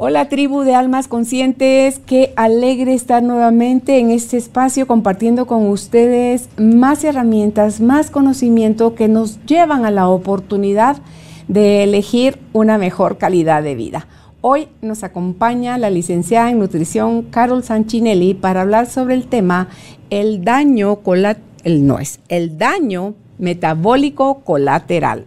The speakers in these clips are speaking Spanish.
Hola tribu de almas conscientes, qué alegre estar nuevamente en este espacio compartiendo con ustedes más herramientas, más conocimiento que nos llevan a la oportunidad de elegir una mejor calidad de vida. Hoy nos acompaña la licenciada en nutrición Carol Sanchinelli para hablar sobre el tema el daño no es el daño metabólico colateral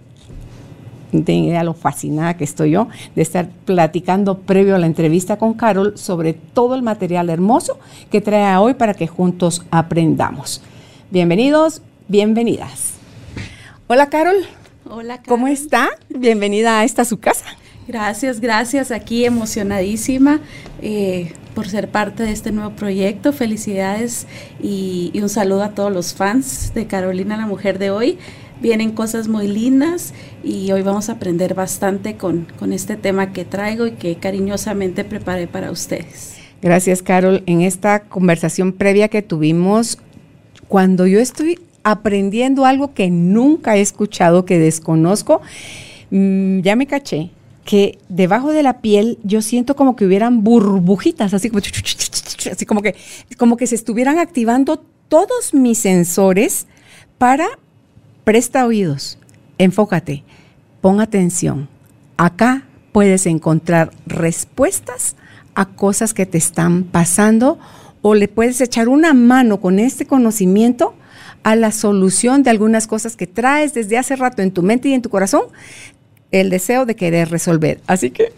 no tienen idea lo fascinada que estoy yo de estar platicando previo a la entrevista con Carol sobre todo el material hermoso que trae hoy para que juntos aprendamos. Bienvenidos, bienvenidas. Hola Carol. Hola. Carol. ¿Cómo está? Bienvenida a esta su casa. Gracias, gracias. Aquí emocionadísima eh, por ser parte de este nuevo proyecto. Felicidades y, y un saludo a todos los fans de Carolina, la mujer de hoy vienen cosas muy lindas y hoy vamos a aprender bastante con, con este tema que traigo y que cariñosamente preparé para ustedes. Gracias, Carol. En esta conversación previa que tuvimos, cuando yo estoy aprendiendo algo que nunca he escuchado, que desconozco, mmm, ya me caché que debajo de la piel yo siento como que hubieran burbujitas, así como que, como que se estuvieran activando todos mis sensores para Presta oídos, enfócate, pon atención. Acá puedes encontrar respuestas a cosas que te están pasando o le puedes echar una mano con este conocimiento a la solución de algunas cosas que traes desde hace rato en tu mente y en tu corazón, el deseo de querer resolver. Así que,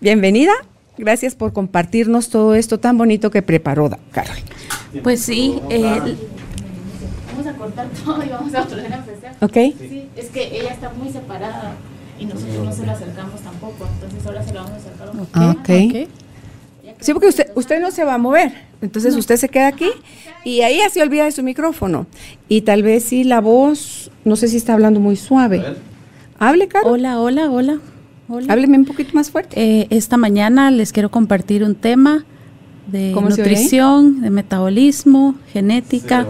bienvenida. Gracias por compartirnos todo esto tan bonito que preparó Carol. Pues sí, eh, vamos a cortar todo y vamos a volver a empezar. Ok. Sí, es que ella está muy separada y nosotros no se la acercamos tampoco, entonces ahora se la vamos a acercar un poco. Ah, ok. Sí, porque usted, usted no se va a mover, entonces no. usted se queda aquí y ahí ya se olvida de su micrófono. Y tal vez sí la voz, no sé si está hablando muy suave. Hable. Hola, hola, hola. hola. Hábleme un poquito más fuerte. Eh, esta mañana les quiero compartir un tema de nutrición, de metabolismo, genética.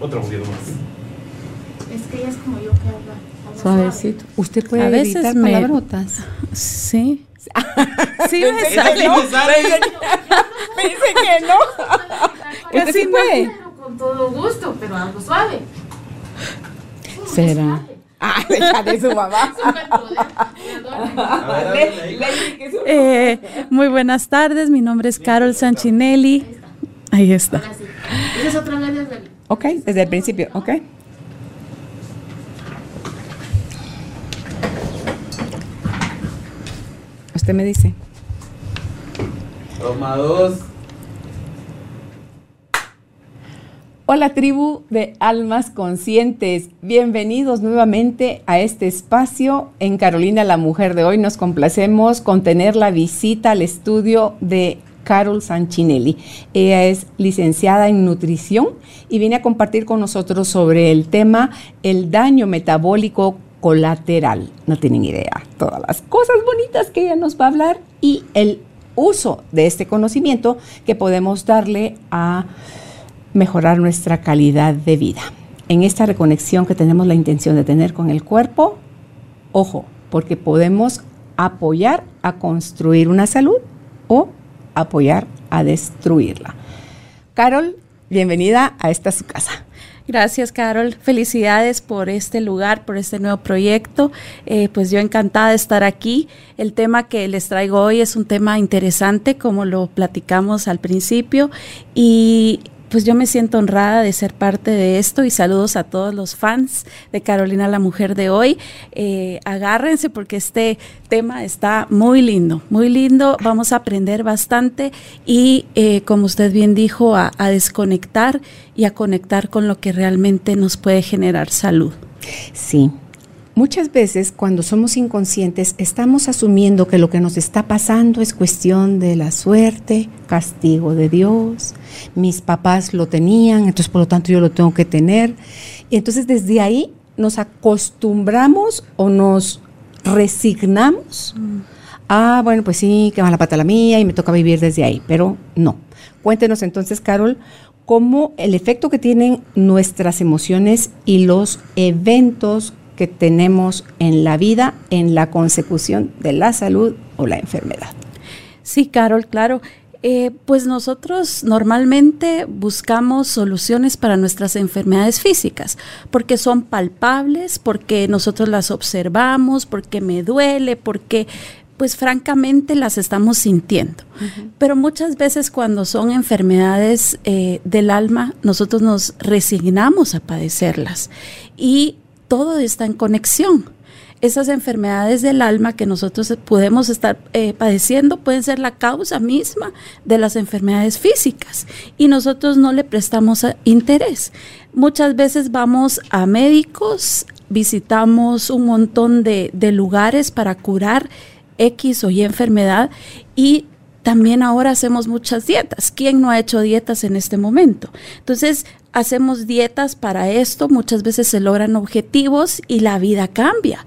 Otro poquito más. Es que ella es como yo que habla. Suavecito. Usted puede a veces me, palabrotas. Sí. sí me sale. No, me dice que no. Usted sí puede. Con todo gusto, pero algo suave. Será. Ah, de su mamá. eh, muy buenas tardes, mi nombre es Carol Sanchinelli. Ahí está. Esa es otra vez desde el... Ok, desde el principio, ok. Usted me dice. Toma dos. Hola tribu de almas conscientes, bienvenidos nuevamente a este espacio en Carolina la Mujer de hoy. Nos complacemos con tener la visita al estudio de Carol Sanchinelli. Ella es licenciada en nutrición y viene a compartir con nosotros sobre el tema el daño metabólico colateral. No tienen idea todas las cosas bonitas que ella nos va a hablar y el uso de este conocimiento que podemos darle a mejorar nuestra calidad de vida. En esta reconexión que tenemos la intención de tener con el cuerpo, ojo, porque podemos apoyar a construir una salud o apoyar a destruirla. Carol, bienvenida a esta su casa. Gracias, Carol. Felicidades por este lugar, por este nuevo proyecto. Eh, pues yo encantada de estar aquí. El tema que les traigo hoy es un tema interesante, como lo platicamos al principio, y pues yo me siento honrada de ser parte de esto y saludos a todos los fans de Carolina la Mujer de hoy. Eh, agárrense porque este tema está muy lindo, muy lindo. Vamos a aprender bastante y, eh, como usted bien dijo, a, a desconectar y a conectar con lo que realmente nos puede generar salud. Sí, Muchas veces cuando somos inconscientes estamos asumiendo que lo que nos está pasando es cuestión de la suerte, castigo de Dios, mis papás lo tenían, entonces por lo tanto yo lo tengo que tener. Y entonces desde ahí nos acostumbramos o nos resignamos. Ah, bueno, pues sí, que va la pata la mía y me toca vivir desde ahí, pero no. Cuéntenos entonces, Carol, cómo el efecto que tienen nuestras emociones y los eventos que tenemos en la vida en la consecución de la salud o la enfermedad. Sí, Carol, claro. Eh, pues nosotros normalmente buscamos soluciones para nuestras enfermedades físicas, porque son palpables, porque nosotros las observamos, porque me duele, porque pues francamente las estamos sintiendo. Pero muchas veces cuando son enfermedades eh, del alma, nosotros nos resignamos a padecerlas y todo está en conexión. Esas enfermedades del alma que nosotros podemos estar eh, padeciendo pueden ser la causa misma de las enfermedades físicas y nosotros no le prestamos interés. Muchas veces vamos a médicos, visitamos un montón de, de lugares para curar X o Y enfermedad y también ahora hacemos muchas dietas. ¿Quién no ha hecho dietas en este momento? Entonces, hacemos dietas para esto, muchas veces se logran objetivos y la vida cambia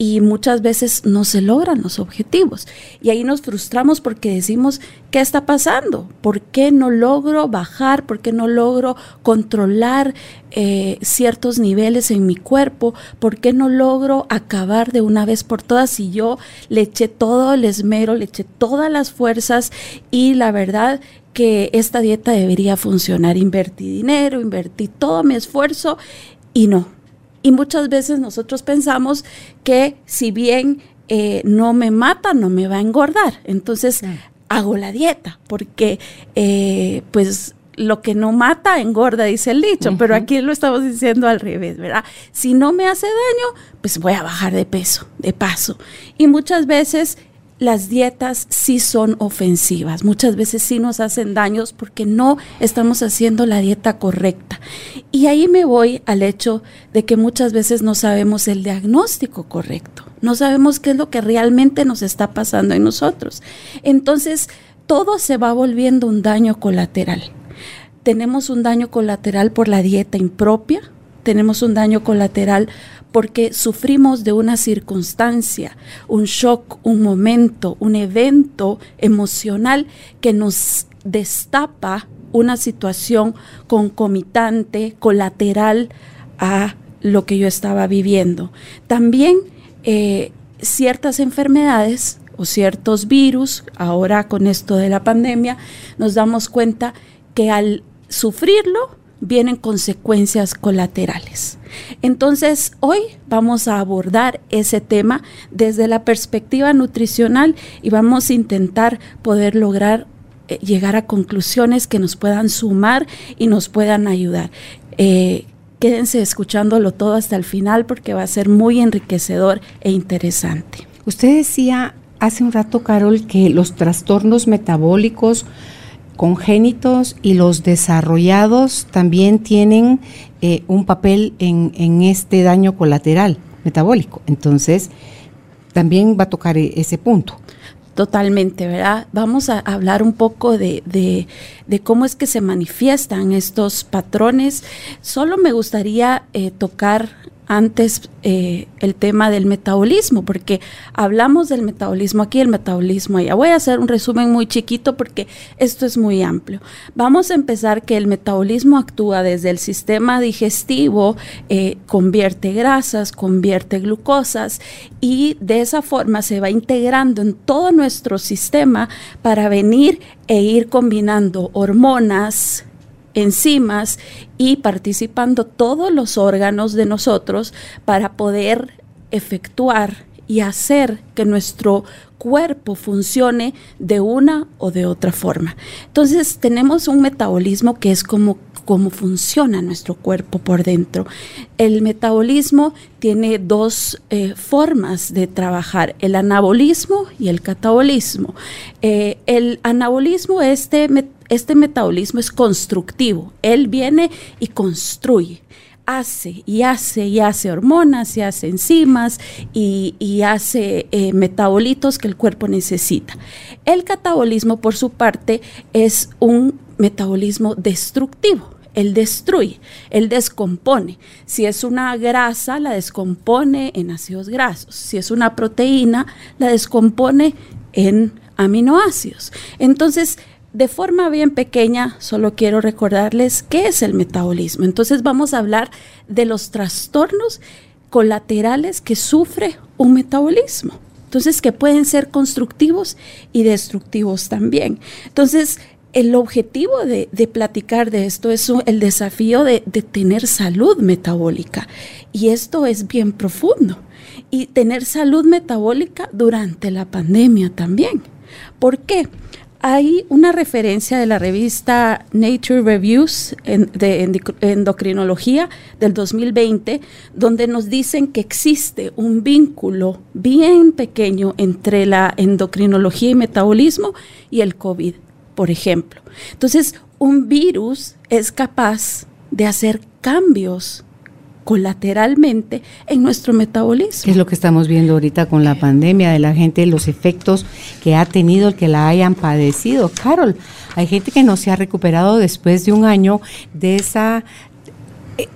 y muchas veces no se logran los objetivos. Y ahí nos frustramos porque decimos, ¿qué está pasando? ¿Por qué no logro bajar? ¿Por qué no logro controlar eh, ciertos niveles en mi cuerpo? ¿Por qué no logro acabar de una vez por todas si yo le eché todo el esmero, le eché todas las fuerzas y la verdad que esta dieta debería funcionar? Invertí dinero, invertí todo mi esfuerzo y no, y muchas veces nosotros pensamos que si bien eh, no me mata, no me va a engordar. Entonces hago la dieta porque eh, pues lo que no mata engorda, dice el dicho, pero aquí lo estamos diciendo al revés, ¿verdad? Si no me hace daño, pues voy a bajar de peso, de paso. Y muchas veces las dietas sí son ofensivas, muchas veces sí nos hacen daños porque no estamos haciendo la dieta correcta. Y ahí me voy al hecho de que muchas veces no sabemos el diagnóstico correcto, no sabemos qué es lo que realmente nos está pasando en nosotros. Entonces, todo se va volviendo un daño colateral. Tenemos un daño colateral por la dieta impropia, tenemos un daño colateral porque sufrimos de una circunstancia, un shock, un momento, un evento emocional que nos destapa una situación concomitante, colateral a lo que yo estaba viviendo. También eh, ciertas enfermedades o ciertos virus, ahora con esto de la pandemia, nos damos cuenta que al sufrirlo vienen consecuencias colaterales. Entonces, hoy vamos a abordar ese tema desde la perspectiva nutricional y vamos a intentar poder lograr eh, llegar a conclusiones que nos puedan sumar y nos puedan ayudar. Eh, quédense escuchándolo todo hasta el final porque va a ser muy enriquecedor e interesante. Usted decía hace un rato, Carol, que los trastornos metabólicos congénitos y los desarrollados también tienen eh, un papel en, este daño colateral metabólico. Entonces, también va a tocar e, ese punto. Totalmente, ¿verdad? Vamos a hablar un poco de, cómo es que se manifiestan estos patrones. Solo me gustaría eh, tocar antes eh, el tema del metabolismo, porque hablamos del metabolismo aquí, el metabolismo allá. Voy a hacer un resumen muy chiquito porque esto es muy amplio. Vamos a empezar que el metabolismo actúa desde el sistema digestivo, eh, convierte grasas, convierte glucosas y de esa forma se va integrando en todo nuestro sistema para venir e ir combinando hormonas, enzimas y participando todos los órganos de nosotros para poder efectuar y hacer que nuestro cuerpo funcione de una o de otra forma. Entonces tenemos un metabolismo que es como cómo funciona nuestro cuerpo por dentro. El metabolismo tiene dos eh, formas de trabajar, el anabolismo y el catabolismo. Eh, el anabolismo, este metabolismo, este metabolismo es constructivo. Él viene y construye hace y hace y hace hormonas y hace enzimas y, hace eh, metabolitos que el cuerpo necesita. El catabolismo, por su parte, es un metabolismo destructivo. él destruye, él descompone. Si es una grasa, la descompone en ácidos grasos. Si es una proteína, la descompone en aminoácidos. Entonces, de forma bien pequeña, solo quiero recordarles qué es el metabolismo. Entonces vamos a hablar de los trastornos colaterales que sufre un metabolismo. Entonces, que pueden ser constructivos y destructivos también. Entonces, el objetivo de, platicar de esto es el desafío de, tener salud metabólica. Y esto es bien profundo. Y tener salud metabólica durante la pandemia también. ¿Por qué? Hay una referencia de la revista Nature Reviews de endocrinología del 2020, donde nos dicen que existe un vínculo bien pequeño entre la endocrinología y metabolismo y el COVID, por ejemplo. Entonces, un virus es capaz de hacer cambios colateralmente en nuestro metabolismo. Es lo que estamos viendo ahorita con la pandemia de la gente, los efectos que ha tenido el que la hayan padecido. Carol, hay gente que no se ha recuperado después de un año de esa eh,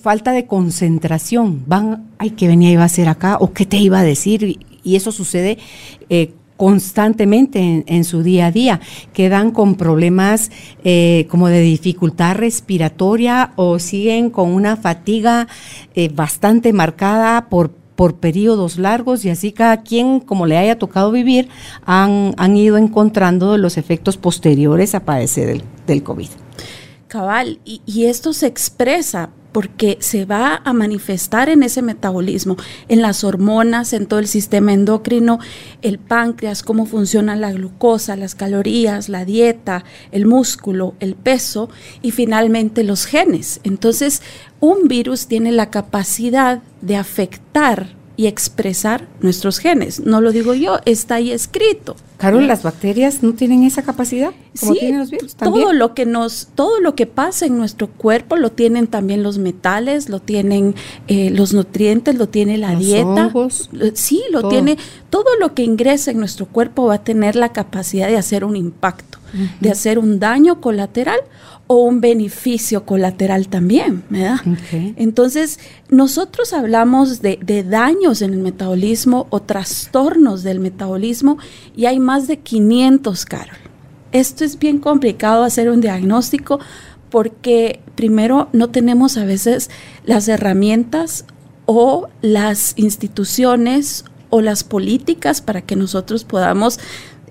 falta de concentración. Van, ay, ¿qué venía iba a hacer acá? ¿O qué te iba a decir? Y, eso sucede eh, constantemente en, su día a día, quedan con problemas eh, como de dificultad respiratoria o siguen con una fatiga eh, bastante marcada por, por periodos largos y así cada quien, como le haya tocado vivir, han, han ido encontrando los efectos posteriores a padecer del, del COVID. Cabal, y, esto se expresa porque se va a manifestar en ese metabolismo, en las hormonas, en todo el sistema endocrino, el páncreas, cómo funciona la glucosa, las calorías, la dieta, el músculo, el peso y finalmente los genes. Entonces, un virus tiene la capacidad de afectar y expresar nuestros genes. No lo digo yo, está ahí escrito. Carol, las bacterias no tienen esa capacidad como tienen los virus. Todo lo que nos, todo lo que pasa en nuestro cuerpo lo tienen también los metales, lo tienen eh, los nutrientes, lo tiene la dieta. sí, lo tiene. Todo lo que ingresa en nuestro cuerpo va a tener la capacidad de hacer un impacto, de hacer un daño colateral o un beneficio colateral también, ¿verdad? Entonces, nosotros hablamos de, daños en el metabolismo o trastornos del metabolismo y hay más de 500, Carol. Esto es bien complicado hacer un diagnóstico porque primero no tenemos a veces las herramientas o las instituciones o las políticas para que nosotros podamos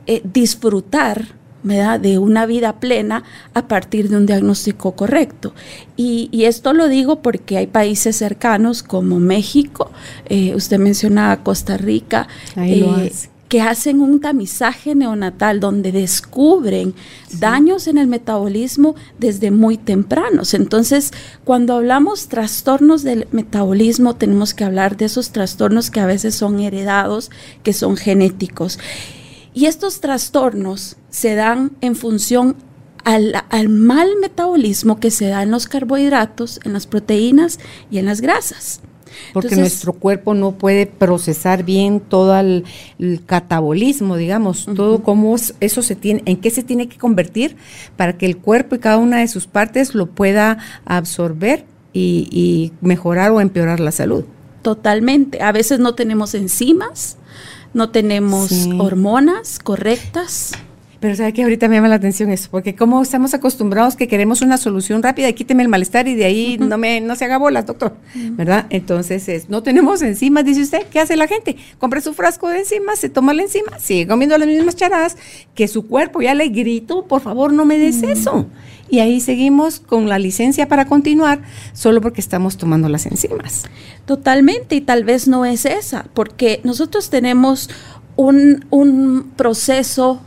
eh, disfrutar de una vida plena a partir de un diagnóstico correcto. Y, esto lo digo porque hay países cercanos como México, eh, usted mencionaba Costa Rica, eh, que hacen un tamizaje neonatal donde descubren daños en el metabolismo desde muy tempranos. Entonces, cuando hablamos trastornos del metabolismo, tenemos que hablar de esos trastornos que a veces son heredados, que son genéticos. Y estos trastornos se dan en función al, mal metabolismo que se da en los carbohidratos, en las proteínas y en las grasas. Porque nuestro cuerpo no puede procesar bien todo el, catabolismo, digamos, todo cómo eso se tiene, en qué se tiene que convertir para que el cuerpo y cada una de sus partes lo pueda absorber y, y mejorar o empeorar la salud. Totalmente. A veces no tenemos enzimas, no tenemos hormonas correctas. Pero sabe que ahorita me llama la atención eso, porque como estamos acostumbrados que queremos una solución rápida, quíteme el malestar y de ahí no me no se haga bolas, doctor, ¿verdad? Entonces, es, no tenemos enzimas, dice usted, ¿qué hace la gente? Compra su frasco de enzimas, se toma la enzima, sigue comiendo las mismas charadas, que su cuerpo ya le grito, por favor, no me des eso. Y ahí seguimos con la licencia para continuar, solo porque estamos tomando las enzimas. Totalmente, y tal vez no es esa, porque nosotros tenemos un, un proceso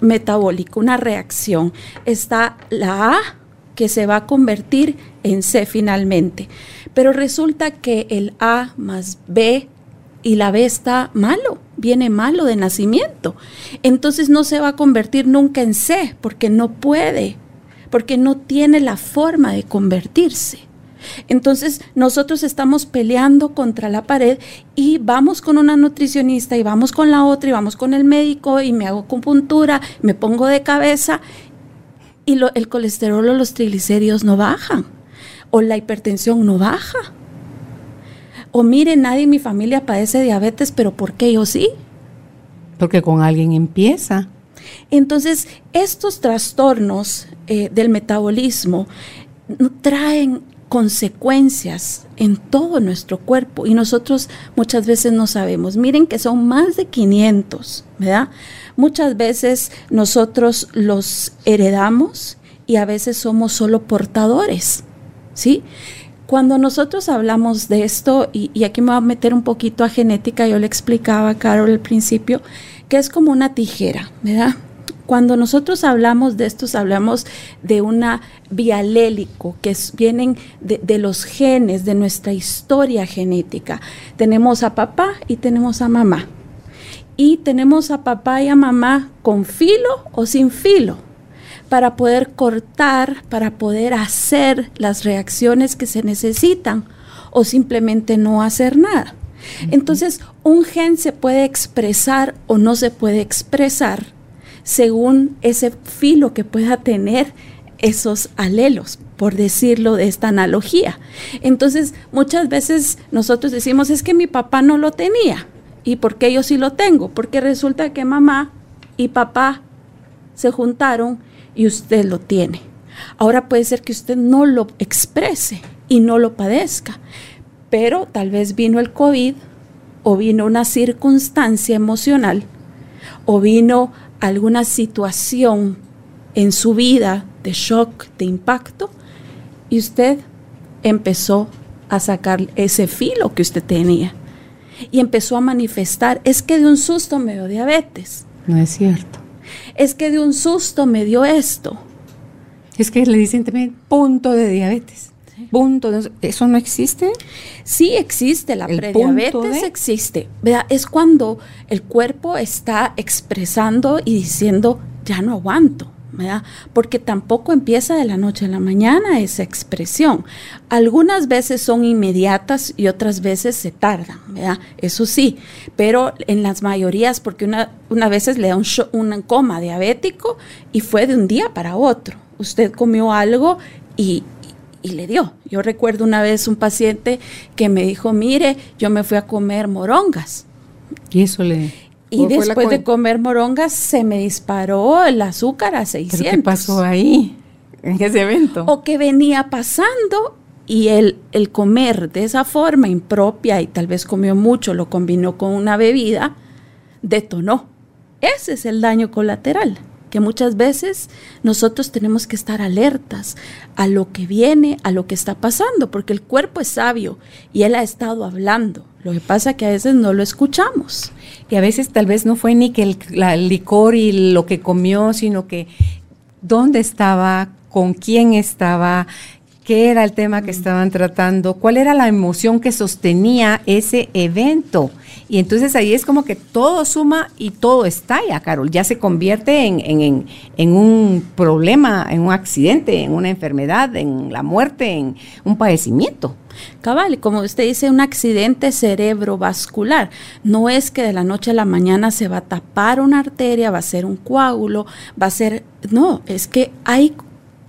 metabólico, una reacción. Está la A que se va a convertir en C finalmente. Pero resulta que el A más B y la B está malo, viene malo de nacimiento. Entonces no se va a convertir nunca en C porque no puede, porque no tiene la forma de convertirse. Entonces nosotros estamos peleando contra la pared y vamos con una nutricionista y vamos con la otra y vamos con el médico y me hago acupuntura, me pongo de cabeza y el colesterol o los triglicéridos no bajan, o la hipertensión no baja. O mire, nadie en mi familia padece diabetes, pero ¿por qué yo sí? Porque con alguien empieza. Entonces, estos trastornos eh, del metabolismo traen consecuencias en todo nuestro cuerpo y nosotros muchas veces no sabemos. Miren que son más de 500, ¿verdad? Muchas veces nosotros los heredamos y a veces somos solo portadores, ¿sí? Cuando nosotros hablamos de esto, y, aquí me voy a meter un poquito a genética, yo le explicaba a Carol al principio, que es como una tijera, ¿verdad? Cuando nosotros hablamos de estos, hablamos de una bialélico, que vienen de, de, los genes, de nuestra historia genética. Tenemos a papá y tenemos a mamá. Y tenemos a papá y a mamá con filo o sin filo para poder cortar, para poder hacer las reacciones que se necesitan o simplemente no hacer nada. Entonces, un gen se puede expresar o no se puede expresar según ese filo que pueda tener esos alelos, por decirlo de esta analogía. Entonces, muchas veces nosotros decimos, es que mi papá no lo tenía. ¿Y por qué yo sí lo tengo? Porque resulta que mamá y papá se juntaron y usted lo tiene. Ahora puede ser que usted no lo exprese y no lo padezca, pero tal vez vino el COVID o vino una circunstancia emocional o vino alguna situación en su vida de shock, de impacto, y usted empezó a sacar ese filo que usted tenía y empezó a manifestar, es que de un susto me dio diabetes. No es cierto. Es que de un susto me dio esto. Es que le dicen también punto de diabetes. Punto, ¿eso no existe? Sí existe, la prediabetes existe. Es cuando el cuerpo está expresando y diciendo, ya no aguanto. Porque tampoco empieza de la noche a la mañana esa expresión. Algunas veces son inmediatas y otras veces se tardan, Eso sí, pero en las mayorías, porque una, una veces le da un, un coma diabético y fue de un día para otro. Usted comió algo y, y le dio. Yo recuerdo una vez un paciente que me dijo, mire, yo me fui a comer morongas. Y eso le... Y después de comer morongas se me disparó el azúcar a 600. qué pasó ahí, en ese evento? O que venía pasando y el, el comer de esa forma impropia y tal vez comió mucho, lo combinó con una bebida, detonó. Ese es el daño colateral que muchas veces nosotros tenemos que estar alertas a lo que viene, a lo que está pasando, porque el cuerpo es sabio y él ha estado hablando. Lo que pasa es que a veces no lo escuchamos. Y a veces tal vez no fue ni que el, licor y lo que comió, sino que dónde estaba, con quién estaba, qué era el tema que mm. estaban tratando, cuál era la emoción que sostenía ese evento. Y entonces ahí es como que todo suma y todo estalla, Carol. Ya se convierte en, en, en, un problema, en un accidente, en una enfermedad, en la muerte, en un padecimiento. Cabal, como usted dice, un accidente cerebrovascular. No es que de la noche a la mañana se va a tapar una arteria, va a ser un coágulo, va a ser... No, es que hay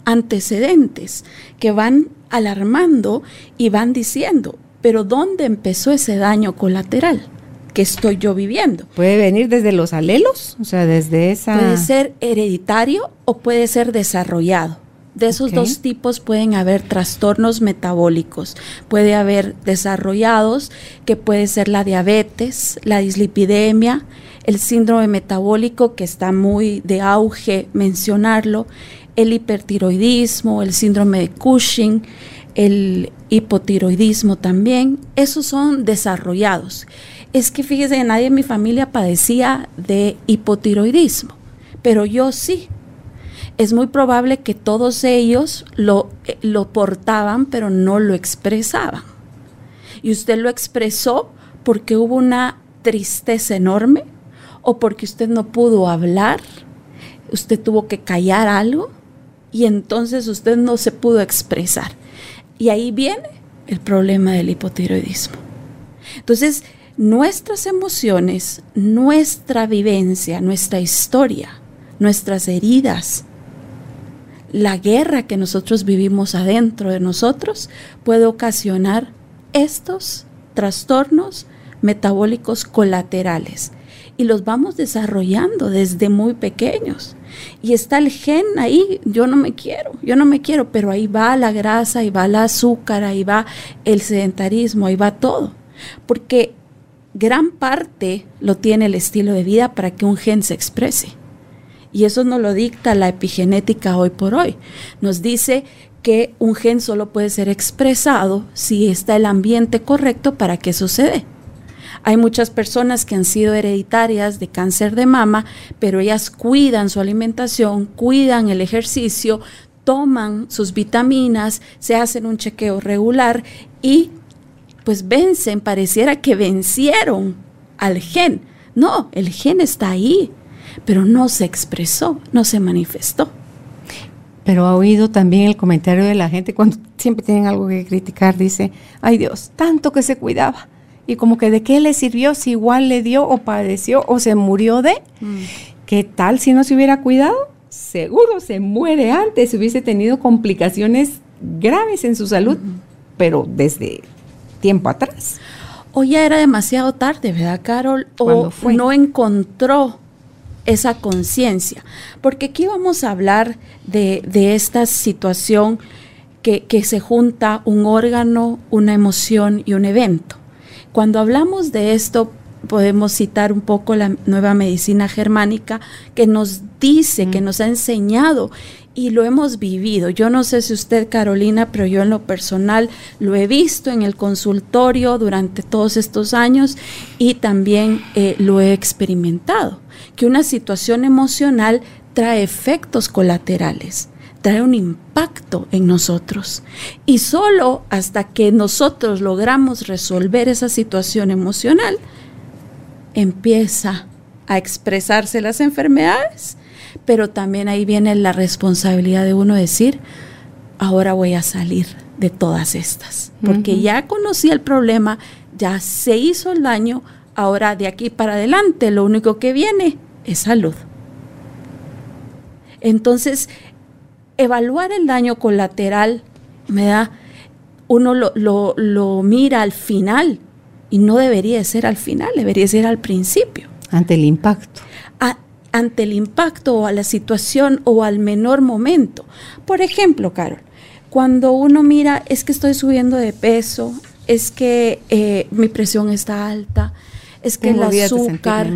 antecedentes que van alarmando y van diciendo, pero ¿dónde empezó ese daño colateral? que estoy yo viviendo. ¿Puede venir desde los alelos? O sea, desde esa... Puede ser hereditario o puede ser desarrollado. De esos dos tipos pueden haber trastornos metabólicos. Puede haber desarrollados, que puede ser la diabetes, la dislipidemia, el síndrome metabólico, que está muy de auge mencionarlo, el hipertiroidismo, el síndrome de Cushing, el hipotiroidismo también. Esos son desarrollados. Es que fíjese, nadie en mi familia padecía de hipotiroidismo, pero yo sí es muy probable que todos ellos lo, eh, lo portaban, pero no lo expresaban. Y usted lo expresó porque hubo una tristeza enorme o porque usted no pudo hablar, usted tuvo que callar algo y entonces usted no se pudo expresar. Y ahí viene el problema del hipotiroidismo. Entonces, nuestras emociones, nuestra vivencia, nuestra historia, nuestras heridas, la guerra que nosotros vivimos adentro de nosotros puede ocasionar estos trastornos metabólicos colaterales y los vamos desarrollando desde muy pequeños. Y está el gen ahí, yo no me quiero, yo no me quiero, pero ahí va la grasa, ahí va el azúcar, ahí va el sedentarismo, ahí va todo. Porque gran parte lo tiene el estilo de vida para que un gen se exprese. Y eso nos lo dicta la epigenética hoy por hoy. Nos dice que un gen solo puede ser expresado si está el ambiente correcto para que sucede. Hay muchas personas que han sido hereditarias de cáncer de mama, pero ellas cuidan su alimentación, cuidan el ejercicio, toman sus vitaminas, se hacen un chequeo regular y pues vencen, pareciera que vencieron al gen. No, el gen está ahí, pero no se expresó, no se manifestó. Pero ha oído también el comentario de la gente cuando siempre tienen algo que criticar, dice, ay Dios, tanto que se cuidaba y como que de qué le sirvió si igual le dio o padeció o se murió de. Mm. ¿Qué tal si no se hubiera cuidado? Seguro se muere antes, hubiese tenido complicaciones graves en su salud, pero desde tiempo atrás. O ya era demasiado tarde, ¿verdad, Carol? O no encontró esa conciencia. Porque aquí vamos a hablar de, de esta situación que, que se junta un órgano, una emoción y un evento. Cuando hablamos de esto, podemos citar un poco la nueva medicina germánica que nos dice, que nos ha enseñado y lo hemos vivido. Yo no sé si usted, Carolina, pero yo en lo personal lo he visto en el consultorio durante todos estos años y también eh, lo he experimentado, que una situación emocional trae efectos colaterales trae un impacto en nosotros. Y solo hasta que nosotros logramos resolver esa situación emocional, empieza a expresarse las enfermedades, pero también ahí viene la responsabilidad de uno decir, ahora voy a salir de todas estas, porque ya conocí el problema, ya se hizo el daño, ahora de aquí para adelante lo único que viene es salud. Entonces, evaluar el daño colateral, me da, uno lo, mira al final y no debería ser al final, debería ser al principio. Ante el impacto. ante el impacto o a la situación o al menor momento. Por ejemplo, Carol, cuando uno mira, es que estoy subiendo de peso, es que eh, mi presión está alta, es que el azúcar,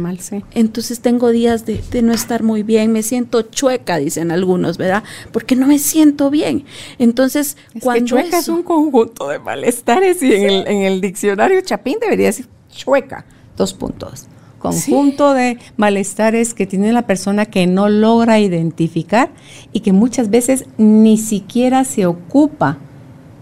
entonces tengo días de, no estar muy bien, me siento chueca, dicen algunos, ¿verdad? Porque no me siento bien. Entonces, cuando chueca es un conjunto de malestares y en, el, diccionario Chapín debería decir chueca, dos puntos. Conjunto de malestares que tiene la persona que no logra identificar y que muchas veces ni siquiera se ocupa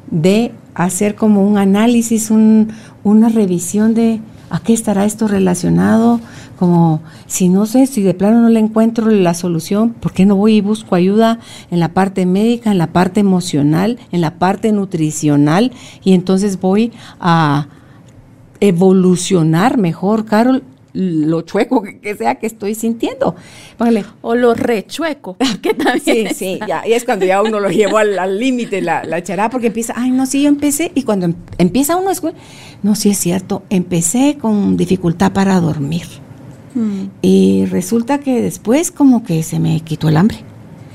de hacer como un análisis, una revisión de ¿A qué estará esto relacionado? Como si no sé, si de plano no le encuentro la solución, ¿por qué no voy y busco ayuda en la parte médica, en la parte emocional, en la parte nutricional? Y entonces voy a evolucionar mejor, Carol, lo chueco que, sea que estoy sintiendo. O lo rechueco, que también. Sí, sí, ya. Y es cuando ya uno lo llevó al límite, la, la chará, porque empieza, ay, no, sí, yo empecé. Y cuando em, empieza uno, es, no, sí es cierto, empecé con dificultad para dormir. Mm. Y resulta que después como que se me quitó el hambre.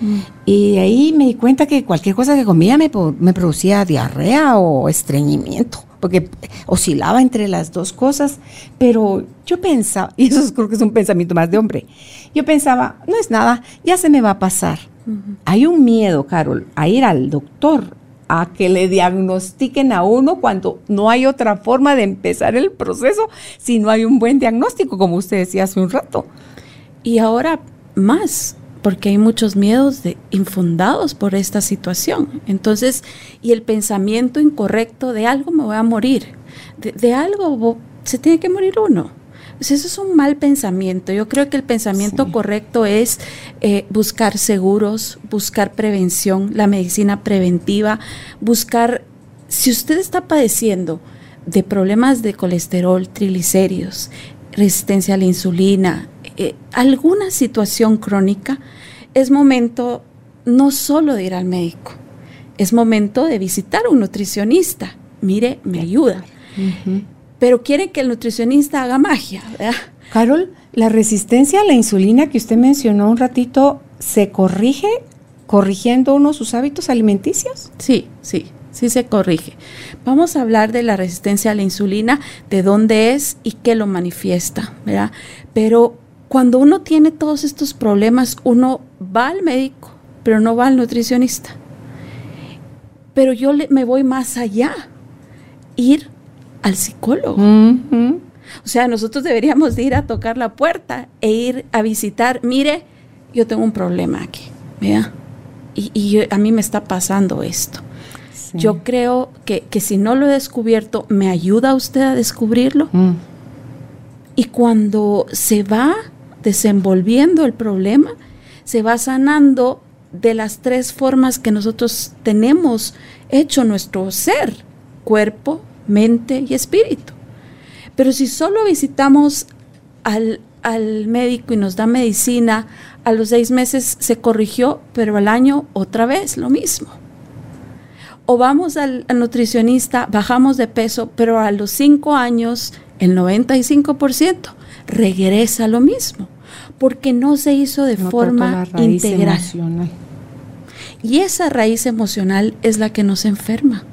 Mm. Y ahí me di cuenta que cualquier cosa que comía me, me producía diarrea o estreñimiento porque oscilaba entre las dos cosas, pero yo pensaba, y eso creo que es un pensamiento más de hombre, yo pensaba, no es nada, ya se me va a pasar. Hay un miedo, Carol, a ir al doctor, a que le diagnostiquen a uno cuando no hay otra forma de empezar el proceso si no hay un buen diagnóstico, como usted decía hace un rato. Y ahora más, porque hay muchos miedos de, infundados por esta situación. Entonces, y el pensamiento incorrecto de algo me voy a morir, de, algo se tiene que morir uno. Pues eso es un mal pensamiento. Yo creo que el pensamiento correcto es eh, buscar seguros, buscar prevención, la medicina preventiva, buscar, si usted está padeciendo de problemas de colesterol, triglicéridos, resistencia a la insulina, eh, alguna situación crónica, es momento no solo de ir al médico, es momento de visitar a un nutricionista. Mire, me ayuda. Pero quiere que el nutricionista haga magia, ¿verdad? Carol, la resistencia a la insulina que usted mencionó un ratito, ¿se corrige corrigiendo uno sus hábitos alimenticios? Sí, sí, sí se corrige. Vamos a hablar de la resistencia a la insulina, de dónde es y qué lo manifiesta, ¿verdad? Pero cuando uno tiene todos estos problemas, uno va al médico, pero no va al nutricionista. Pero yo me voy más allá, ir al psicólogo. O sea, nosotros deberíamos ir a tocar la puerta e ir a visitar, mire, yo tengo un problema aquí, ¿verdad? Y, a mí me está pasando esto. Yo creo que, si no lo he descubierto, ¿me ayuda usted a descubrirlo? Mm. Y cuando se va desenvolviendo el problema, se va sanando de las tres formas que nosotros tenemos hecho nuestro ser, cuerpo, mente y espíritu. Pero si solo visitamos al, médico y nos da medicina, a los seis meses se corrigió, pero al año otra vez lo mismo. O vamos al, nutricionista, bajamos de peso, pero a los cinco años el 95% regresa lo mismo, porque no se hizo de forma integral. Y esa raíz emocional es la que nos enferma.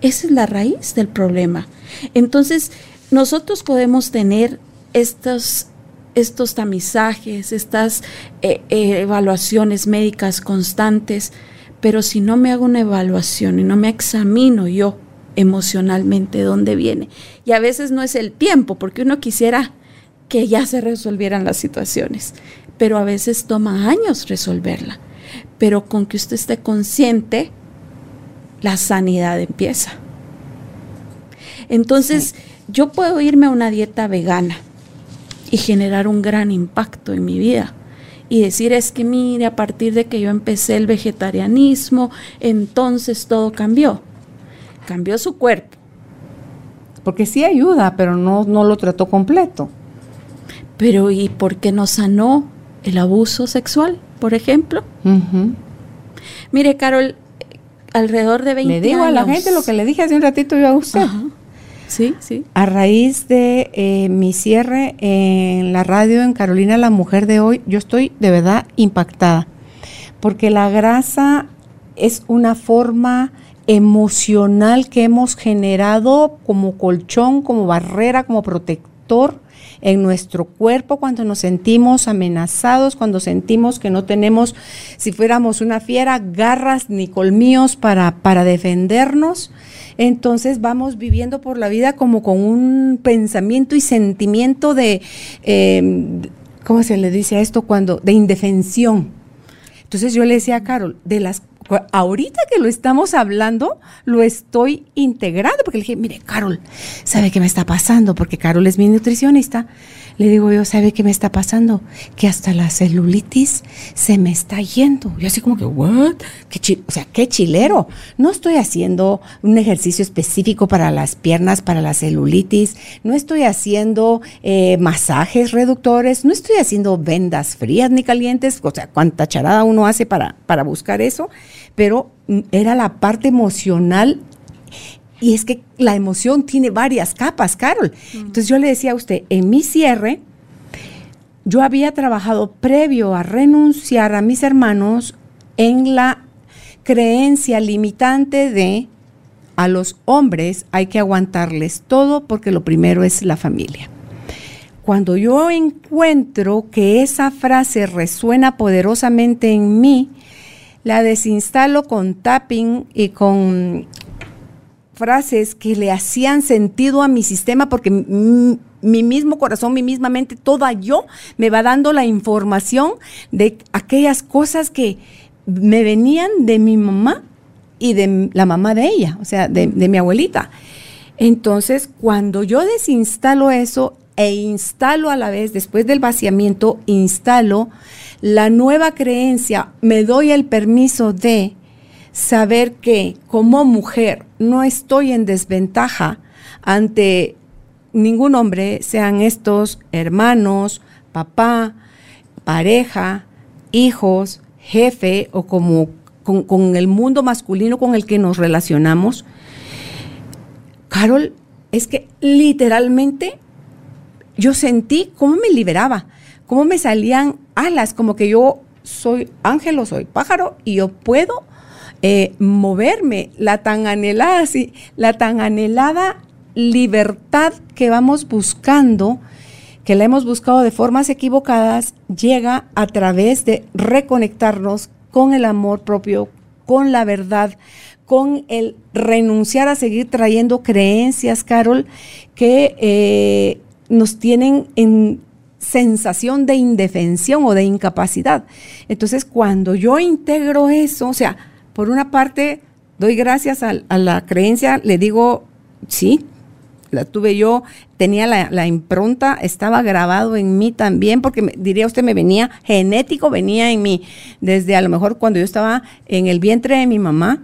Esa es la raíz del problema. Entonces, nosotros podemos tener estos, estos tamizajes, estas eh, eh, evaluaciones médicas constantes, pero si no me hago una evaluación y no me examino yo emocionalmente dónde viene, y a veces no es el tiempo, porque uno quisiera que ya se resolvieran las situaciones, pero a veces toma años resolverla. Pero con que usted esté consciente, la sanidad empieza. Entonces, yo puedo irme a una dieta vegana y generar un gran impacto en mi vida. Y decir, es que mire, a partir de que yo empecé el vegetarianismo, entonces todo cambió. Cambió su cuerpo. Porque sí ayuda, pero no, no lo trató completo. Pero ¿y por qué no sanó el abuso sexual, por ejemplo? Mire, Carol, alrededor de 20 años. Le digo a la gente lo que le dije hace un ratito yo a usted. Sí, sí. A raíz de eh, mi cierre en la radio en Carolina, la mujer de hoy, yo estoy de verdad impactada. Porque la grasa es una forma emocional que hemos generado como colchón, como barrera, como protector en nuestro cuerpo cuando nos sentimos amenazados, cuando sentimos que no tenemos, si fuéramos una fiera, garras ni colmillos para, para defendernos. Entonces vamos viviendo por la vida como con un pensamiento y sentimiento de, em, ¿cómo se le dice a esto? Cuando, de indefensión. Entonces yo le decía a Carol, de las ahorita que lo estamos hablando, lo estoy integrando, porque le dije, mire, Carol, ¿sabe qué me está pasando? Porque Carol es mi nutricionista. Le digo yo, ¿sabe qué me está pasando? Que hasta la celulitis se me está yendo. Yo así como que, ¿what? ¿Qué o sea, qué chilero. No estoy haciendo un ejercicio específico para las piernas, para la celulitis. No estoy haciendo eh, masajes reductores. No estoy haciendo vendas frías ni calientes. O sea, cuánta charada uno hace para, para buscar eso pero mm, era la parte emocional y es que la emoción tiene varias capas, Carol. Entonces yo le decía a usted, en mi cierre, yo había trabajado previo a renunciar a mis hermanos en la creencia limitante de a los hombres hay que aguantarles todo porque lo primero es la familia. Cuando yo encuentro que esa frase resuena poderosamente en mí, la desinstalo con tapping y con frases que le hacían sentido a mi sistema porque mi mismo corazón, mi misma mente, toda yo me va dando la información de aquellas cosas que me venían de mi mamá y de la mamá de ella, o sea, de, de mi abuelita. Entonces, cuando yo desinstalo eso e instalo a la vez, después del vaciamiento, instalo la nueva creencia, me doy el permiso de saber que como mujer no estoy en desventaja ante ningún hombre, sean estos hermanos, papá, pareja, hijos, jefe o como con, el mundo masculino con el que nos relacionamos, Carol, es que literalmente yo sentí cómo me liberaba, cómo me salían alas, como que yo soy ángel o soy pájaro y yo puedo eh, moverme, la tan anhelada, sí, la tan anhelada libertad que vamos buscando, que la hemos buscado de formas equivocadas, llega a través de reconectarnos con el amor propio, con la verdad, con el renunciar a seguir trayendo creencias, Carol, que eh, nos tienen en sensación de indefensión o de incapacidad. Entonces, cuando yo integro eso, o sea, por una parte, doy gracias a, la creencia, le digo, sí, la tuve yo, tenía la, impronta, estaba grabado en mí también, porque diría usted, me venía genético, venía en mí, desde a lo mejor cuando yo estaba en el vientre de mi mamá.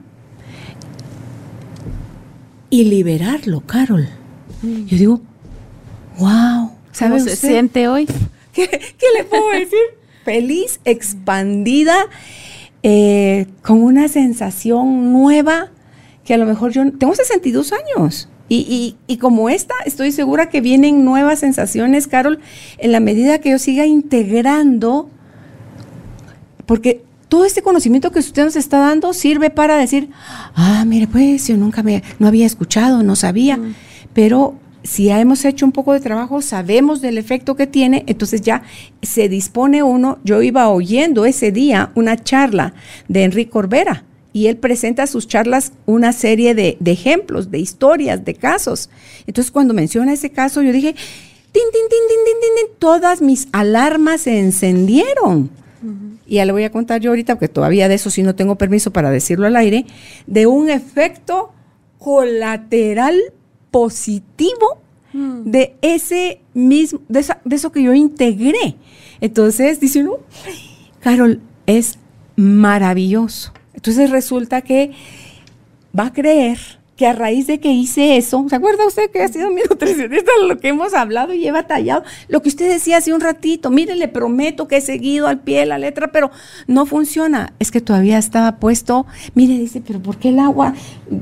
Y liberarlo, Carol. Yo digo, wow. ¿Cómo se siente hoy? ¿Qué, ¿Qué, le puedo decir? Feliz, expandida, eh, con una sensación nueva que a lo mejor yo tengo 62 años. Y, como esta, estoy segura que vienen nuevas sensaciones, Carol, en la medida que yo siga integrando, porque todo este conocimiento que usted nos está dando sirve para decir, ah, mire, pues yo nunca me, no había escuchado, no sabía, mm. pero si ya hemos hecho un poco de trabajo, sabemos del efecto que tiene, entonces ya se dispone uno, yo iba oyendo ese día una charla de Enrique Corbera, y él presenta sus charlas una serie de, ejemplos, de historias, de casos. Entonces cuando menciona ese caso, yo dije, tin, tin, tin, todas mis alarmas se encendieron. Y ya le voy a contar yo ahorita, porque todavía de eso sí no tengo permiso para decirlo al aire, de un efecto colateral positivo mm. de ese mismo, de, de, eso que yo integré. Entonces dice uno, Carol, es maravilloso. Entonces resulta que va a creer que a raíz de que hice eso, ¿se acuerda usted que ha sido mi nutricionista lo que hemos hablado y he batallado? Lo que usted decía hace un ratito, mire, le prometo que he seguido al pie la letra, pero no funciona. Es que todavía estaba puesto, mire, dice, pero ¿por qué el agua?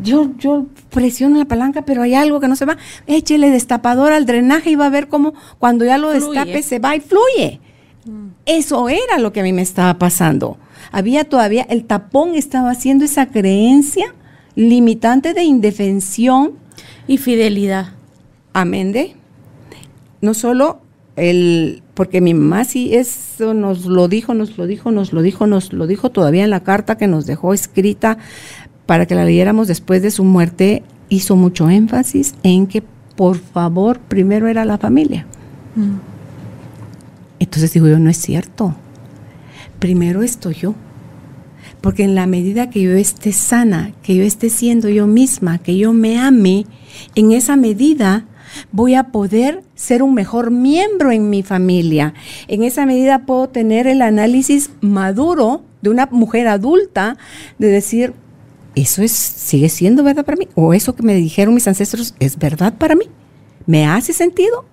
Yo, yo presiono la palanca, pero hay algo que no se va. Échele destapador al drenaje y va a ver cómo cuando ya lo destape se va y fluye. Mm. Eso era lo que a mí me estaba pasando había todavía, el tapón estaba haciendo esa creencia limitante de indefensión. Y fidelidad. Amén de. No solo el, porque mi mamá sí eso nos lo dijo, nos lo dijo, nos lo dijo, nos lo dijo todavía en la carta que nos dejó escrita para que la leyéramos después de su muerte, hizo mucho énfasis en que por favor primero era la familia. Mm. Entonces digo yo, no es cierto. Primero estoy yo. Porque en la medida que yo esté sana, que yo esté siendo yo misma, que yo me ame, en esa medida voy a poder ser un mejor miembro en mi familia. En esa medida puedo tener el análisis maduro de una mujer adulta de decir, eso es, sigue siendo verdad para mí, o eso que me dijeron mis ancestros es verdad para mí. ¿Me hace sentido?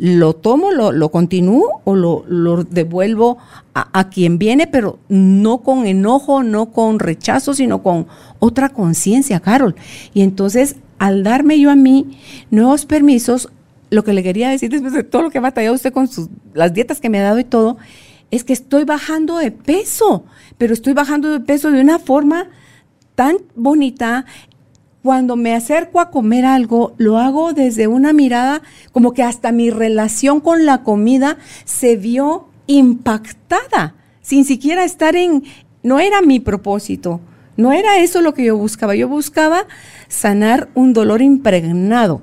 Lo tomo, lo, continúo o lo, devuelvo a, quien viene, pero no con enojo, no con rechazo, sino con otra conciencia, Carol. Y entonces, al darme yo a mí nuevos permisos, lo que le quería decir después de todo lo que ha batallado usted con sus, las dietas que me ha dado y todo, es que estoy bajando de peso, pero estoy bajando de peso de una forma tan bonita cuando me acerco a comer algo, lo hago desde una mirada como que hasta mi relación con la comida se vio impactada, sin siquiera estar en, no era mi propósito, no era eso lo que yo buscaba, yo buscaba sanar un dolor impregnado.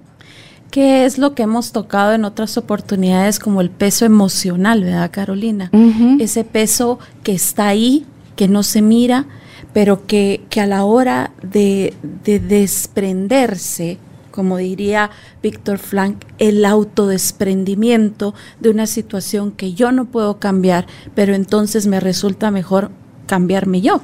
¿Qué es lo que hemos tocado en otras oportunidades como el peso emocional, verdad, Carolina? Ese peso que está ahí, que no se mira, pero que, a la hora de, desprenderse, como diría Víctor Frank, el autodesprendimiento de una situación que yo no puedo cambiar, pero entonces me resulta mejor cambiarme yo,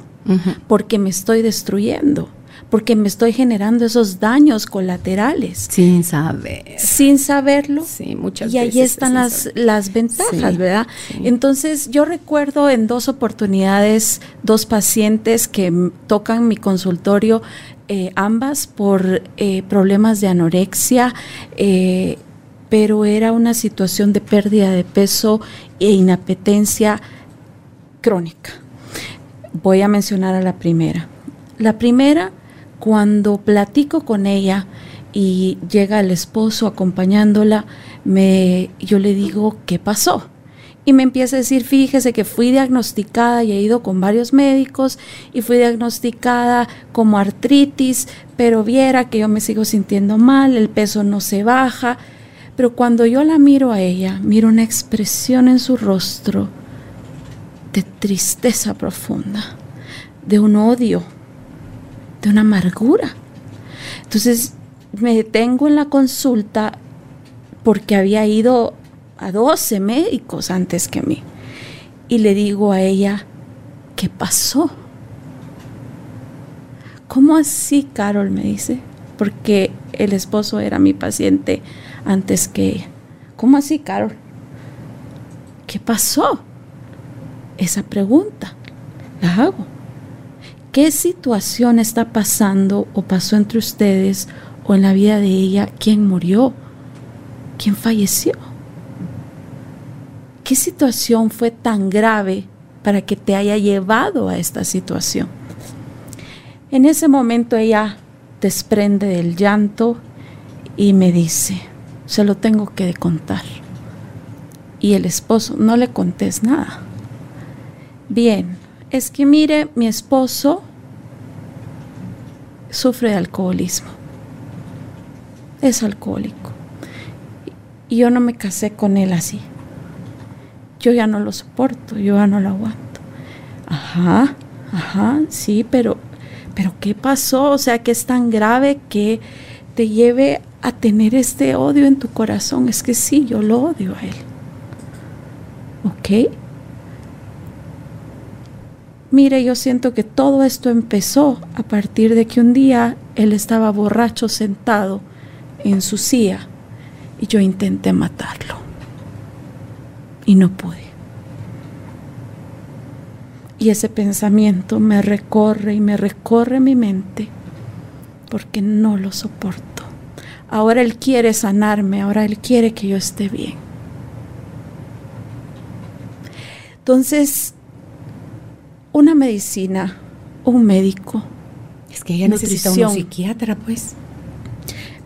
porque me estoy destruyendo. Porque me estoy generando esos daños colaterales. Sin saber. Sin saberlo. Sí, muchas y ahí están las, las ventajas, ¿verdad? Entonces yo recuerdo en dos oportunidades dos pacientes que tocan mi consultorio, eh, ambas por eh, problemas de anorexia. Eh, pero era una situación de pérdida de peso e inapetencia crónica. Voy a mencionar a la primera. La primera, cuando platico con ella y llega el esposo acompañándola, me, yo le digo, ¿qué pasó? Y me empieza a decir, fíjese que fui diagnosticada y he ido con varios médicos y fui diagnosticada como artritis, pero viera que yo me sigo sintiendo mal, el peso no se baja. Pero cuando yo la miro a ella, miro una expresión en su rostro de tristeza profunda, de un odio, de una amargura. Entonces me detengo en la consulta porque había ido a 12 médicos antes que mí. Y le digo a ella, ¿qué pasó? ¿Cómo así, Carol? me dice, porque el esposo era mi paciente antes que ella. ¿Cómo así, Carol? ¿Qué pasó? Esa pregunta la hago. ¿Qué situación está pasando o pasó entre ustedes o en la vida de ella? ¿Quién murió? ¿Quién falleció? ¿Qué situación fue tan grave para que te haya llevado a esta situación? En ese momento ella desprende del llanto y me dice, se lo tengo que contar. Y el esposo, no le contés nada. Bien, es que mire, mi esposo sufre de alcoholismo. Es alcohólico. Y yo no me casé con él así. Yo ya no lo soporto, yo ya no lo aguanto. Ajá, ajá, sí, pero, pero ¿qué pasó? O sea, que es tan grave que te lleve a tener este odio en tu corazón. Es que sí, yo lo odio a él. ¿Ok? Mire, yo siento que todo esto empezó a partir de que un día él estaba borracho sentado en su silla y yo intenté matarlo y no pude. Y ese pensamiento me recorre y me recorre mi mente porque no lo soporto. Ahora Él quiere sanarme, ahora Él quiere que yo esté bien. Entonces, una medicina, un médico. Es que ella necesita un psiquiatra, pues.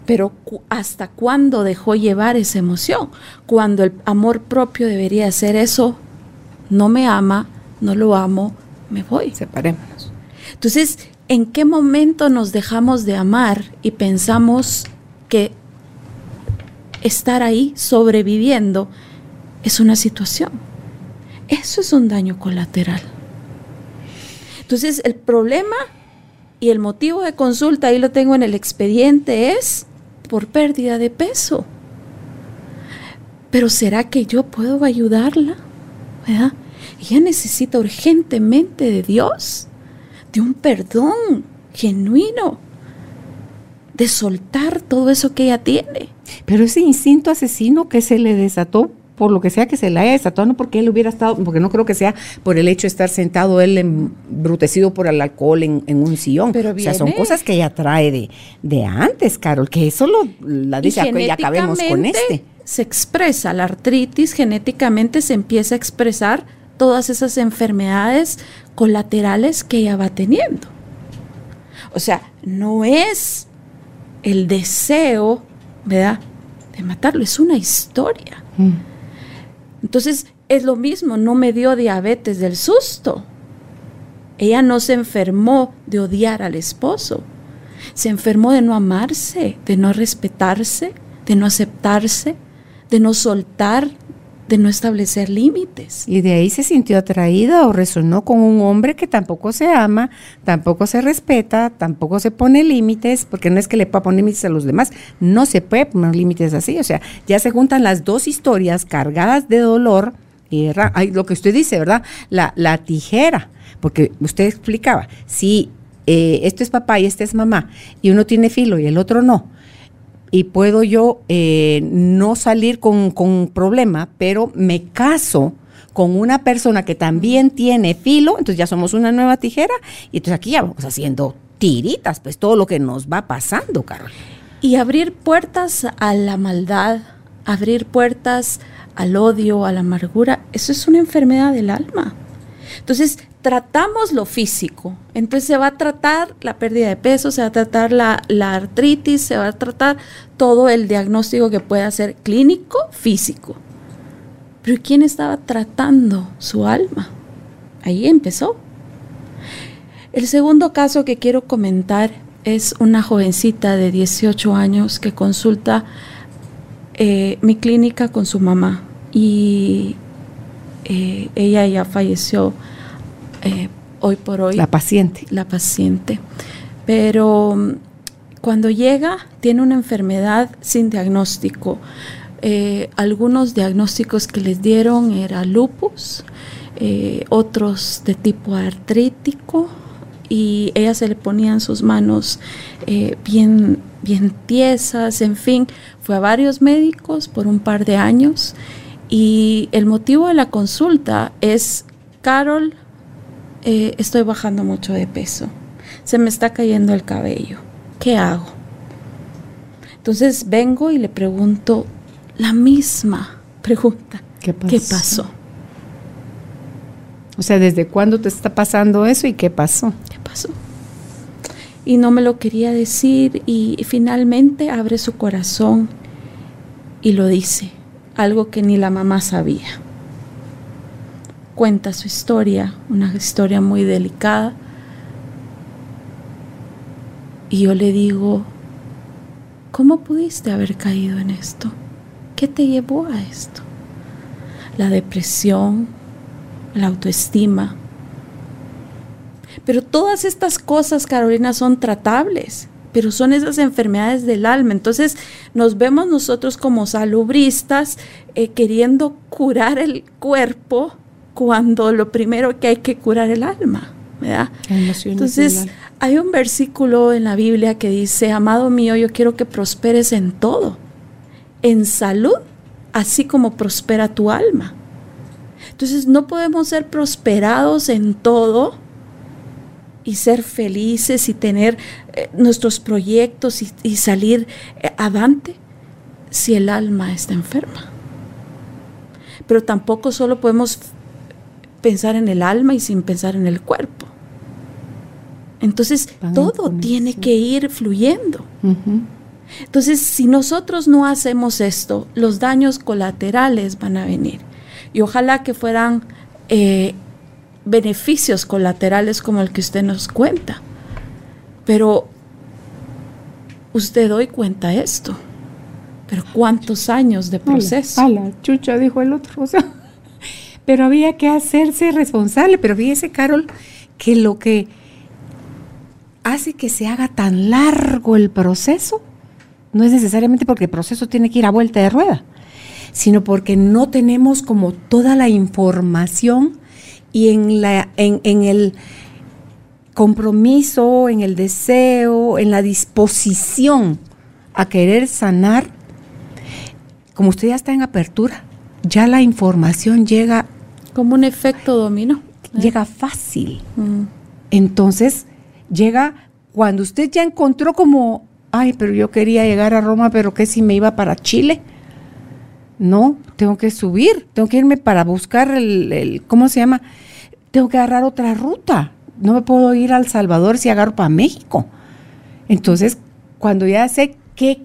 Pero ¿hasta cuándo dejó llevar esa emoción? Cuando el amor propio debería ser eso, no me ama, no lo amo, me voy. Separémonos. Entonces, ¿en qué momento nos dejamos de amar y pensamos que estar ahí sobreviviendo es una situación? Eso es un daño colateral. Entonces, el problema y el motivo de consulta, ahí lo tengo en el expediente, es por pérdida de peso. Pero ¿será que yo puedo ayudarla? ¿Verdad? Ella necesita urgentemente de Dios, de un perdón genuino, de soltar todo eso que ella tiene. Pero ese instinto asesino que se le desató por lo que sea que se le haya desatado, no porque él hubiera estado, porque no creo que sea por el hecho de estar sentado él embrutecido por el alcohol en, un sillón. Pero o sea, son cosas que ella trae de, de antes, Carol, que eso lo la dice, y acabemos con este. Se expresa, la artritis genéticamente se empieza a expresar todas esas enfermedades colaterales que ella va teniendo. O sea, no es el deseo, ¿verdad? De matarlo, es una historia. Mm. Entonces, es lo mismo, no me dio diabetes del susto. Ella no se enfermó de odiar al esposo. Se enfermó de no amarse, de no respetarse, de no aceptarse, de no soltar, de no establecer límites. Y de ahí se sintió atraída o resonó con un hombre que tampoco se ama, tampoco se respeta, tampoco se pone límites, porque no es que le pueda poner límites a los demás, no se puede poner límites así. O sea, ya se juntan las dos historias cargadas de dolor y lo que usted dice, ¿verdad? La, la tijera, porque usted explicaba, si eh, esto es papá y este es mamá, y uno tiene filo y el otro no, y puedo yo eh, no salir con, con problema, pero me caso con una persona que también tiene filo, entonces ya somos una nueva tijera, y entonces aquí ya vamos haciendo tiritas, pues todo lo que nos va pasando, Carol. Y abrir puertas a la maldad, abrir puertas al odio, a la amargura, eso es una enfermedad del alma. Entonces, tratamos lo físico. Entonces se va a tratar la pérdida de peso, se va a tratar la, la, artritis, se va a tratar todo el diagnóstico que pueda ser clínico, físico. Pero ¿quién estaba tratando su alma? Ahí empezó. El segundo caso que quiero comentar es una jovencita de 18 años que consulta eh, mi clínica con su mamá y eh, ella ya falleció eh, hoy por hoy. La paciente. La paciente. Pero mm, cuando llega tiene una enfermedad sin diagnóstico. algunos diagnósticos que les dieron era lupus, otros de tipo artrítico, y ella se le ponía en sus manos eh, bien, bien tiesas, en fin, fue a varios médicos por un par de años y el motivo de la consulta es, Carol, eh, estoy bajando mucho de peso, se me está cayendo el cabello, ¿qué hago? Entonces vengo y le pregunto la misma pregunta, ¿qué pasó? O sea, ¿desde cuándo te está pasando eso y qué pasó? ¿Qué pasó? Y no me lo quería decir y finalmente abre su corazón y lo dice, algo que ni la mamá sabía. Cuenta su historia, una historia muy delicada. Y yo le digo, ¿cómo pudiste haber caído en esto? ¿Qué te llevó a esto? La depresión, la autoestima. Pero todas estas cosas, Carolina, son tratables, pero son esas enfermedades del alma. Entonces nos vemos nosotros como salubristas eh, queriendo curar el cuerpo cuando lo primero que hay que curar el alma. ¿verdad? Entonces hay un versículo en la Biblia que dice, amado mío, yo quiero que prosperes en todo, en salud, así como prospera tu alma. Entonces no podemos ser prosperados en todo y ser felices y tener eh, nuestros proyectos y, salir eh, adelante si el alma está enferma. Pero tampoco solo podemos pensar en el alma y sin pensar en el cuerpo. Entonces todo tiene que ir fluyendo. Entonces, si nosotros no hacemos esto, los daños colaterales van a venir y ojalá que fueran eh, beneficios colaterales como el que usted nos cuenta. Pero usted doy cuenta esto. Pero cuántos años de proceso. Chucha, dijo el otro. Pero había que hacerse responsable. Pero fíjese, Carol, que lo que hace que se haga tan largo el proceso no es necesariamente porque el proceso tiene que ir a vuelta de rueda, sino porque no tenemos como toda la información y en, la, en, en el compromiso, en el deseo, en la disposición a querer sanar, como usted ya está en apertura, ya la información llega como un efecto dominó. Llega fácil. Mm. Entonces, llega cuando usted ya encontró como, ay, pero yo quería llegar a Roma, pero ¿qué si me iba para Chile? No, tengo que subir, tengo que irme para buscar el, ¿cómo se llama? Tengo que agarrar otra ruta. No me puedo ir al Salvador si agarro para México. Entonces, cuando ya sé qué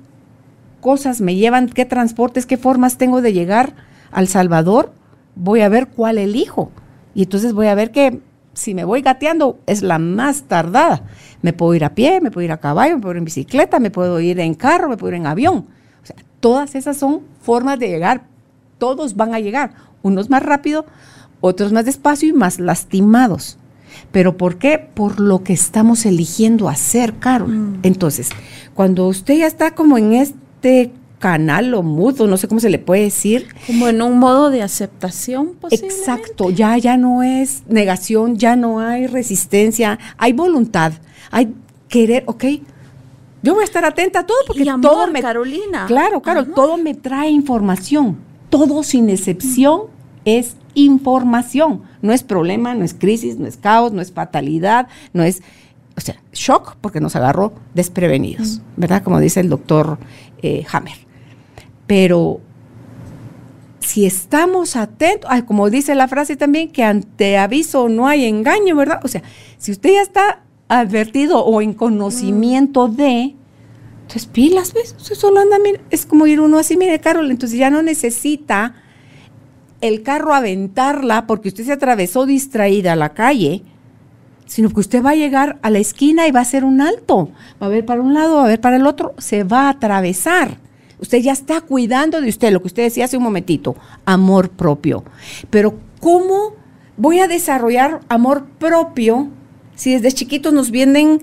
cosas me llevan, qué transportes, qué formas tengo de llegar al Salvador, voy a ver cuál elijo. Y entonces voy a ver que si me voy gateando es la más tardada. Me puedo ir a pie, me puedo ir a caballo, me puedo ir en bicicleta, me puedo ir en carro, me puedo ir en avión. O sea, todas esas son formas de llegar. Todos van a llegar, unos más rápido, otros más despacio y más lastimados. ¿Pero por qué? Por lo que estamos eligiendo hacer, Carol. Mm. Entonces, cuando usted ya está como en este canal o mudo, no sé cómo se le puede decir. Como en un modo de aceptación, posiblemente. Exacto, ya, ya no es negación, ya no hay resistencia, hay voluntad, hay querer, ok. Yo voy a estar atenta a todo porque Y amor, todo me. Carolina. Claro, claro, todo me trae información. Todo sin excepción es información. No es problema, no es crisis, no es caos, no es fatalidad, no es. O sea, shock porque nos agarró desprevenidos, ¿verdad? Como dice el doctor eh, Hammer. Pero si estamos atentos, ay, como dice la frase también, que ante aviso no hay engaño, ¿verdad? O sea, si usted ya está advertido o en conocimiento de, entonces pilas, ¿ves? Usted solo anda, mira, es como ir uno así, mire, Carol, entonces ya no necesita el carro aventarla porque usted se atravesó distraída a la calle, sino que usted va a llegar a la esquina y va a hacer un alto, va a ver para un lado, va a ver para el otro, se va a atravesar. Usted ya está cuidando de usted, lo que usted decía hace un momentito, amor propio. Pero ¿cómo voy a desarrollar amor propio si desde chiquitos nos vienen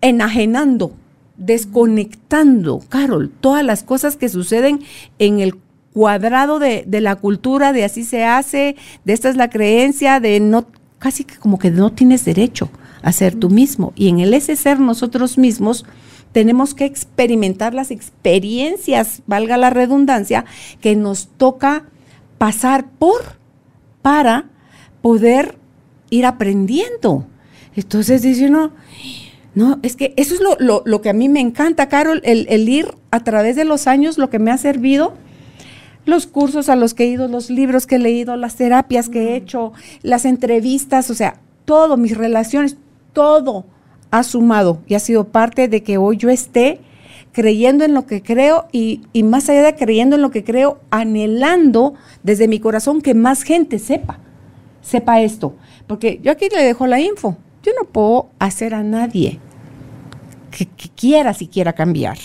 enajenando, desconectando, Carol, todas las cosas que suceden en el cuadrado de, de la cultura, de así se hace, de esta es la creencia, de no, casi que como que no tienes derecho a ser tú mismo. Y en el ese ser nosotros mismos tenemos que experimentar las experiencias, valga la redundancia, que nos toca pasar por para poder ir aprendiendo. Entonces dice uno, no, es que eso es lo, lo- lo que a mí me encanta, Carol, el, el ir a través de los años, lo que me ha servido, los cursos a los que he ido, los libros que he leído, las terapias que he hecho, las entrevistas, o sea, todo, mis relaciones, todo ha sumado y ha sido parte de que hoy yo esté creyendo en lo que creo y, y más allá de creyendo en lo que creo, anhelando desde mi corazón que más gente sepa, sepa esto. Porque yo aquí le dejo la info. Yo no puedo hacer a nadie que, que quiera siquiera cambiar.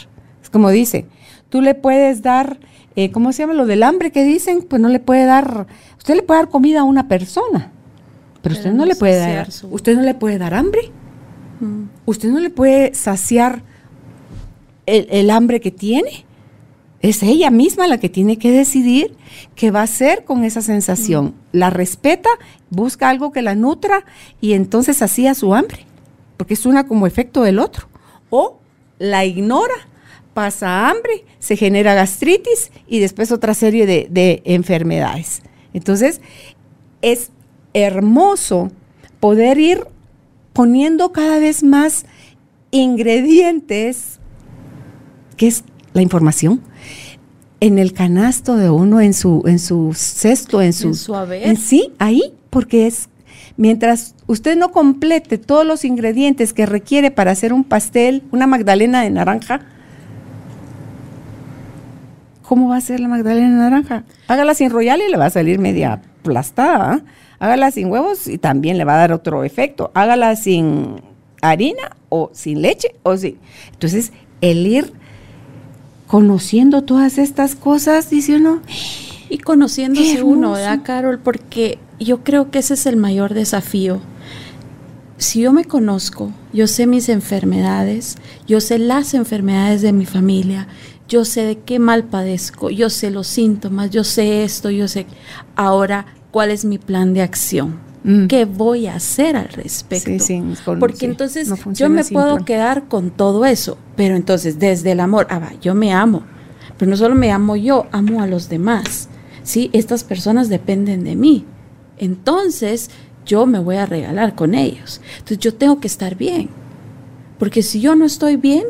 Es como dice, tú le puedes dar, eh, ¿cómo se llama lo del hambre que dicen? Pues no le puede dar, usted le puede dar comida a una persona, pero, usted no, le puede dar, su- usted no le puede dar hambre, Mm. usted no le puede saciar el, el hambre que tiene. Es ella misma la que tiene que decidir qué va a hacer con esa sensación. La respeta, busca algo que la nutra y entonces hacía su hambre, porque es una como efecto del otro. O la ignora, pasa hambre, se genera gastritis y después otra serie de, de enfermedades. Entonces, es hermoso poder ir poniendo cada vez más ingredientes, que es la información, en el canasto de uno, en su, en su cesto, en su, En su haber. en sí, ahí, porque es mientras usted no complete todos los ingredientes que requiere para hacer un pastel, una magdalena de naranja, ¿cómo va a ser la magdalena de naranja? Hágala sin royal y le va a salir media aplastada. ¿ah? Hágala sin huevos y también le va a dar otro efecto. Hágala sin harina o sin leche o sin. Entonces, el ir conociendo todas estas cosas, dice uno, Y conociéndose uno. ¿verdad, Carol? Porque yo creo que ese es el mayor desafío. Si yo me conozco, yo sé mis enfermedades, yo sé las enfermedades de mi familia, yo sé de qué mal padezco, yo sé los síntomas, yo sé esto, yo sé ahora cuál es mi plan de acción. Mm. ¿Qué voy a hacer al respecto? Sí, sí, Porque sí, entonces no yo me puedo plan. quedar con todo eso, pero entonces desde el amor, ah, va, yo me amo, pero no solo me amo yo, amo a los demás. ¿sí? Estas personas dependen de mí. Entonces yo me voy a regalar con ellos. Entonces yo tengo que estar bien. Porque si yo no estoy bien,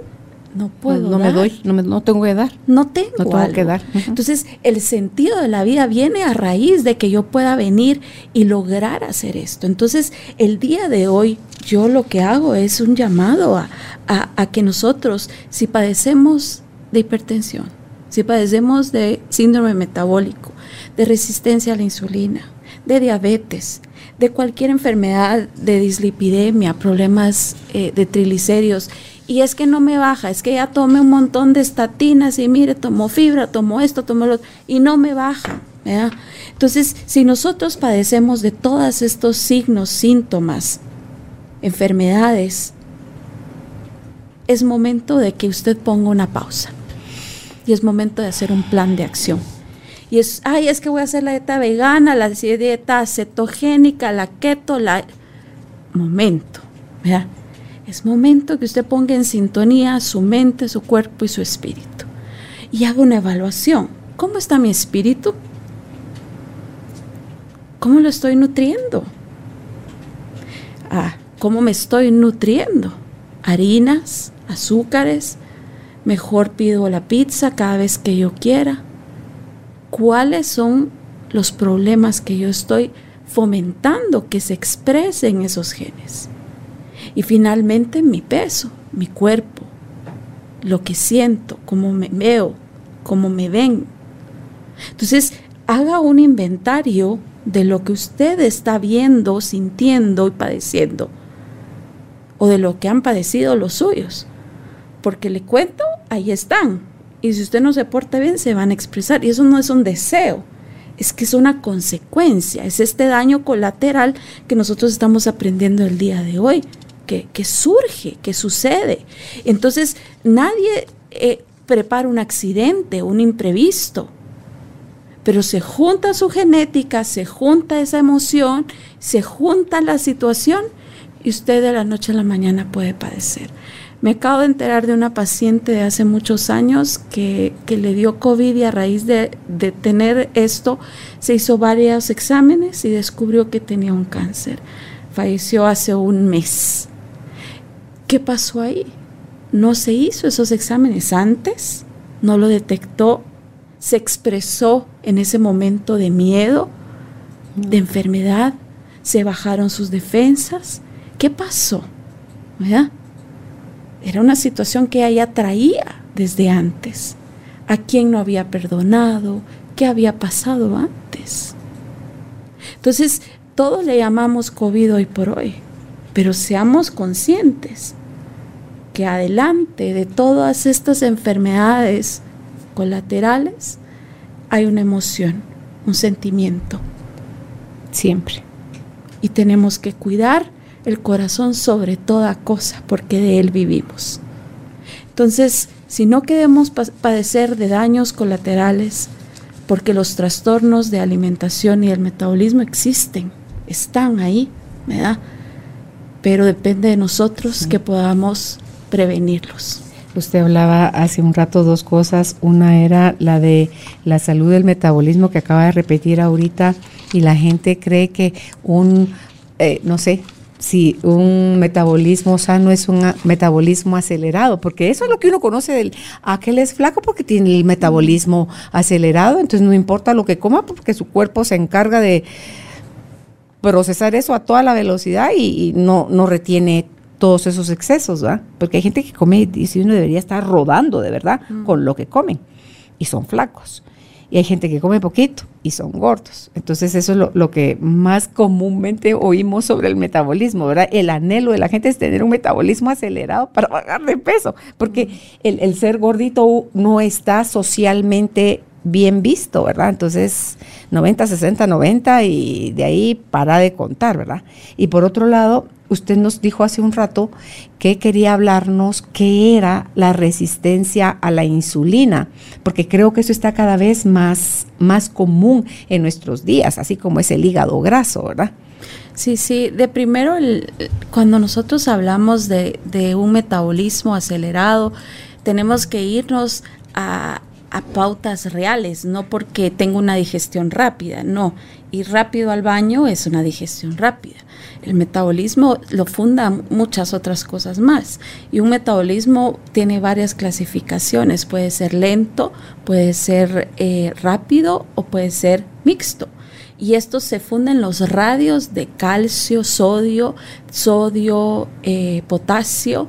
no puedo. no, no me doy, no, me, no tengo que dar. No tengo, No tengo que dar. Entonces, el sentido de la vida viene a raíz de que yo pueda venir y lograr hacer esto. Entonces, el día de hoy, yo lo que hago es un llamado a, a- a que nosotros, si padecemos de hipertensión, si padecemos de síndrome metabólico, de resistencia a la insulina, de diabetes, de cualquier enfermedad de dislipidemia, problemas eh, de triglicéridos, y es que no me baja, es que ya tomé un montón de estatinas y mire, tomo fibra, tomo esto, tomo lo otro, y no me baja. ¿verdad? Entonces, si nosotros padecemos de todos estos signos, síntomas, enfermedades, es momento de que usted ponga una pausa. y es momento de hacer un plan de acción. Y es, ay, es que voy a hacer la dieta vegana, la dieta cetogénica, la keto, la... Momento, ¿verdad? Es momento que usted ponga en sintonía su mente, su cuerpo y su espíritu. Y haga una evaluación. ¿Cómo está mi espíritu? ¿Cómo lo estoy nutriendo? Ah, ¿cómo me estoy nutriendo? Harinas, azúcares, mejor pido la pizza cada vez que yo quiera. ¿Cuáles son los problemas que yo estoy fomentando que se expresen esos genes? Y finalmente mi peso, mi cuerpo, lo que siento, cómo me veo, cómo me ven. Entonces, haga un inventario de lo que usted está viendo, sintiendo y padeciendo, o de lo que han padecido los suyos. Porque le cuento, ahí están. Y si usted no se porta bien, se van a expresar. Y eso no es un deseo, es que es una consecuencia, es este daño colateral que nosotros estamos aprendiendo el día de hoy, que, surge, que sucede. Entonces, nadie eh, prepara un accidente, un imprevisto pero se junta su genética, se junta esa emoción, se junta la situación y usted de la noche a la mañana puede padecer. Me acabo de enterar de una paciente de hace muchos años que, le dio COVID y a raíz de, de, tener esto se hizo varios exámenes y descubrió que tenía un cáncer. Falleció hace un mes. ¿Qué pasó ahí? No se hizo esos exámenes antes, no lo detectó se expresó en ese momento de miedo, de enfermedad, se bajaron sus defensas. ¿Qué pasó? Era una situación que ella traía desde antes. ¿A quién no había perdonado? ¿Qué había pasado antes? Entonces, todo le llamamos COVID hoy por hoy, pero seamos conscientes que adelante de todas estas enfermedades colaterales, hay una emoción, un sentimiento. Siempre. Y tenemos que cuidar el corazón sobre toda cosa, porque de él vivimos. Entonces, si no queremos padecer de daños colaterales, porque los trastornos de alimentación y el metabolismo existen, están ahí, ¿verdad? Pero depende de nosotros que podamos prevenirlos. Usted hablaba hace un rato dos cosas. Una era la de la salud del metabolismo que acaba de repetir ahorita y la gente cree que un, eh, no sé, si un metabolismo sano es un metabolismo acelerado, porque eso es lo que uno conoce del aquel es flaco porque tiene el metabolismo acelerado, entonces no importa lo que coma porque su cuerpo se encarga de procesar eso a toda la velocidad y, y no, no retiene todos esos excesos, ¿verdad? Porque hay gente que come y dice uno debería estar rodando de verdad mm. con lo que comen y son flacos. Y hay gente que come poquito y son gordos. Entonces eso es lo, que más comúnmente oímos sobre el metabolismo, ¿verdad? El anhelo de la gente es tener un metabolismo acelerado para bajar de peso, porque mm. el, el ser gordito no está socialmente bien visto, ¿verdad? Entonces, 90, 60, 90 y de ahí para de contar, ¿verdad? Y por otro lado, usted nos dijo hace un rato que quería hablarnos qué era la resistencia a la insulina, porque creo que eso está cada vez más, más común en nuestros días, así como es el hígado graso, ¿verdad? Sí, sí, de primero, cuando nosotros hablamos de, de un metabolismo acelerado, tenemos que irnos a, a pautas reales, no porque tengo una digestión rápida, no. Ir rápido al baño es una digestión rápida. El metabolismo lo funda muchas otras cosas más. Y un metabolismo tiene varias clasificaciones. Puede ser lento, puede ser eh, rápido o puede ser mixto. Y estos se funden los radios de calcio, sodio, sodio, eh, potasio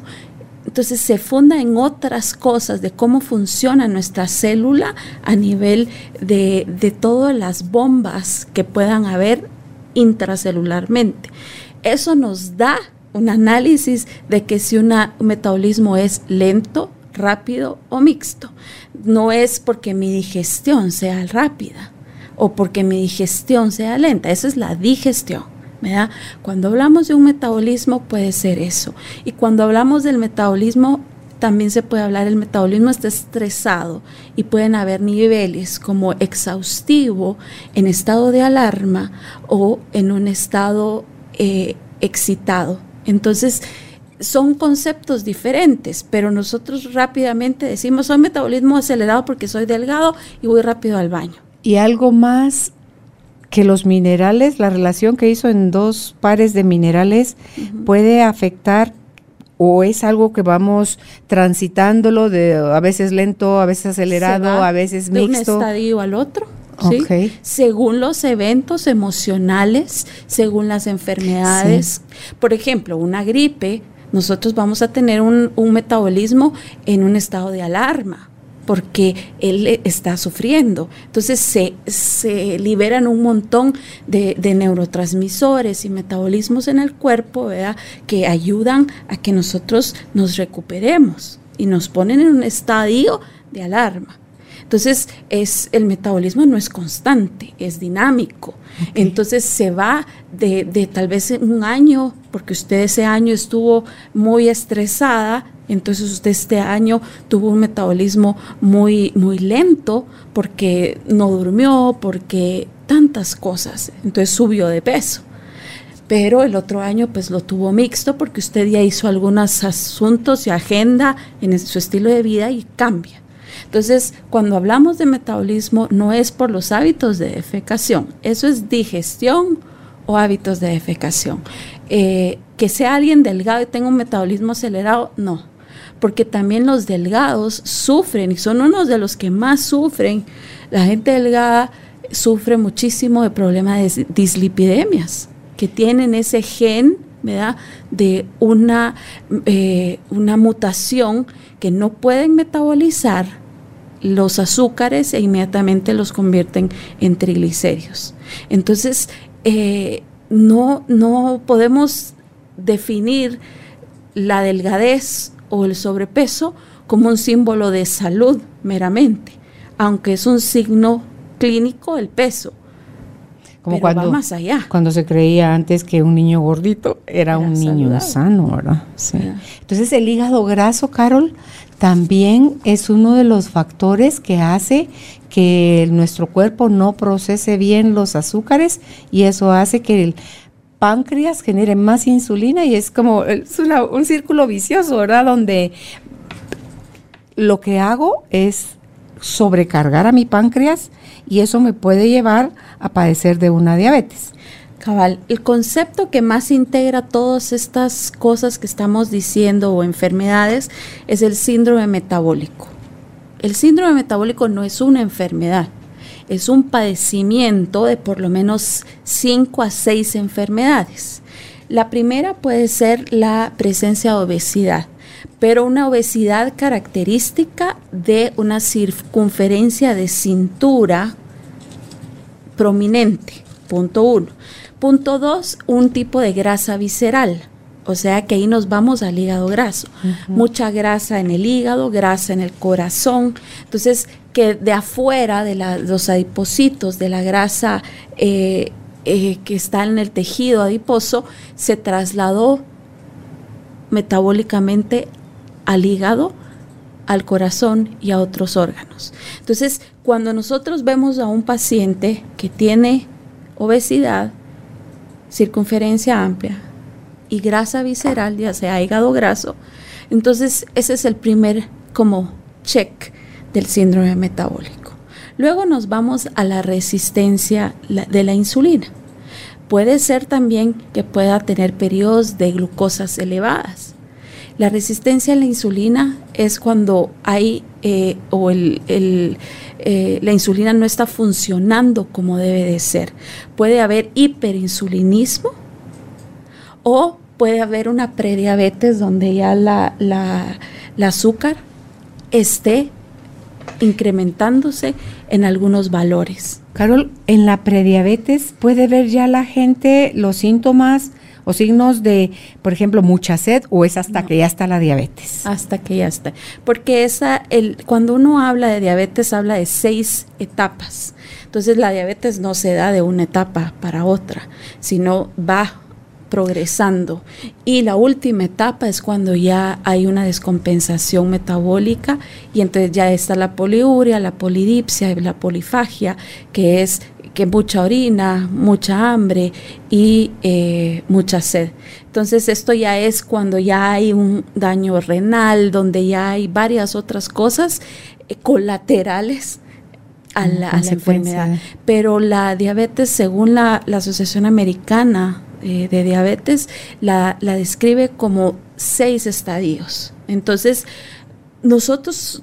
entonces se funda en otras cosas de cómo funciona nuestra célula a nivel de, de todas las bombas que puedan haber intracelularmente. Eso nos da un análisis de que si un metabolismo es lento, rápido o mixto. No es porque mi digestión sea rápida o porque mi digestión sea lenta, eso es la digestión. Cuando hablamos de un metabolismo puede ser eso. Y cuando hablamos del metabolismo también se puede hablar, el metabolismo está estresado y pueden haber niveles como exhaustivo en estado de alarma o en un estado eh, excitado. Entonces, son conceptos diferentes, pero nosotros rápidamente decimos, soy metabolismo acelerado porque soy delgado y voy rápido al baño. Y algo más que los minerales, la relación que hizo en dos pares de minerales puede afectar o es algo que vamos transitándolo de a veces lento, a veces acelerado, a veces mixto. De un estadio al otro. ¿sí? Según los eventos emocionales, según las enfermedades. Por ejemplo, una gripe, nosotros vamos a tener un, un metabolismo en un estado de alarma porque él está sufriendo. Entonces se, liberan un montón de, neurotransmisores y metabolismos en el cuerpo ¿verdad? que ayudan a que nosotros nos recuperemos y nos ponen en un estadio de alarma. Entonces, es, el metabolismo no es constante, es dinámico. Entonces, se va de, de, tal vez un año, porque usted ese año estuvo muy estresada, entonces usted este año tuvo un metabolismo muy, muy lento porque no durmió, porque tantas cosas. Entonces subió de peso. Pero el otro año pues lo tuvo mixto porque usted ya hizo algunos asuntos y agenda en su estilo de vida y cambia. Entonces, cuando hablamos de metabolismo, no es por los hábitos de defecación, eso es digestión o hábitos de defecación. Eh, que sea alguien delgado y tenga un metabolismo acelerado, no porque también los delgados sufren y son unos de los que más sufren. La gente delgada sufre muchísimo de problemas de dislipidemias, que tienen ese gen, ¿verdad? De una, eh, una mutación que no pueden metabolizar los azúcares e inmediatamente los convierten en triglicéridos. Entonces, eh, no, no podemos definir la delgadez o el sobrepeso como un símbolo de salud meramente, aunque es un signo clínico el peso. Como cuando, más allá. Cuando se creía antes que un niño gordito era, un niño sano, ¿verdad? Sí. Entonces el hígado graso, Carol, también es uno de los factores que hace que nuestro cuerpo no procese bien los azúcares y eso hace que el páncreas genere más insulina y es como es un círculo vicioso, ¿verdad? Donde lo que hago es sobrecargar a mi páncreas y eso me puede llevar a padecer de una diabetes. El concepto que más integra todas estas cosas que estamos diciendo o enfermedades es el síndrome metabólico. El síndrome metabólico no es una enfermedad, es un padecimiento de por lo menos 5 a 6 enfermedades. La primera puede ser la presencia de obesidad, pero una obesidad característica de una circunferencia de cintura prominente, punto uno. Punto dos, un tipo de grasa visceral. O sea que ahí nos vamos al hígado graso. Mucha grasa en el hígado, grasa en el corazón. Entonces, que de afuera de los adipocitos, de la grasa eh, eh, que está en el tejido adiposo, se trasladó metabólicamente al hígado, al corazón y a otros órganos. Entonces, cuando nosotros vemos a un paciente que tiene obesidad, circunferencia amplia y grasa visceral, ya sea hígado graso, entonces ese es el primer como check del síndrome metabólico. Luego nos vamos a la resistencia de la insulina. Puede ser también que pueda tener periodos de glucosas elevadas. La resistencia a la insulina es cuando hay eh, o eh, la insulina no está funcionando como debe de ser. Puede haber hiperinsulinismo o puede haber una prediabetes donde ya la, la azúcar esté incrementándose en algunos valores. Carol, en la prediabetes puede ver ya la gente los síntomas o signos de, por ejemplo, mucha sed o es hasta que ya está la diabetes? Hasta que ya está. Porque esa, el, cuando uno habla de diabetes, habla de seis etapas. Entonces la diabetes no se da de una etapa para otra, sino va progresando. Y la última etapa es cuando ya hay una descompensación metabólica y entonces ya está la poliuria, la polidipsia la polifagia, que es que mucha orina, mucha hambre y eh, mucha sed. Entonces esto ya es cuando ya hay un daño renal, donde ya hay varias otras cosas eh, colaterales a la, enfermedad. Pero la diabetes, según la, Asociación Americana eh, de Diabetes, la, la describe como seis estadios. Entonces, nosotros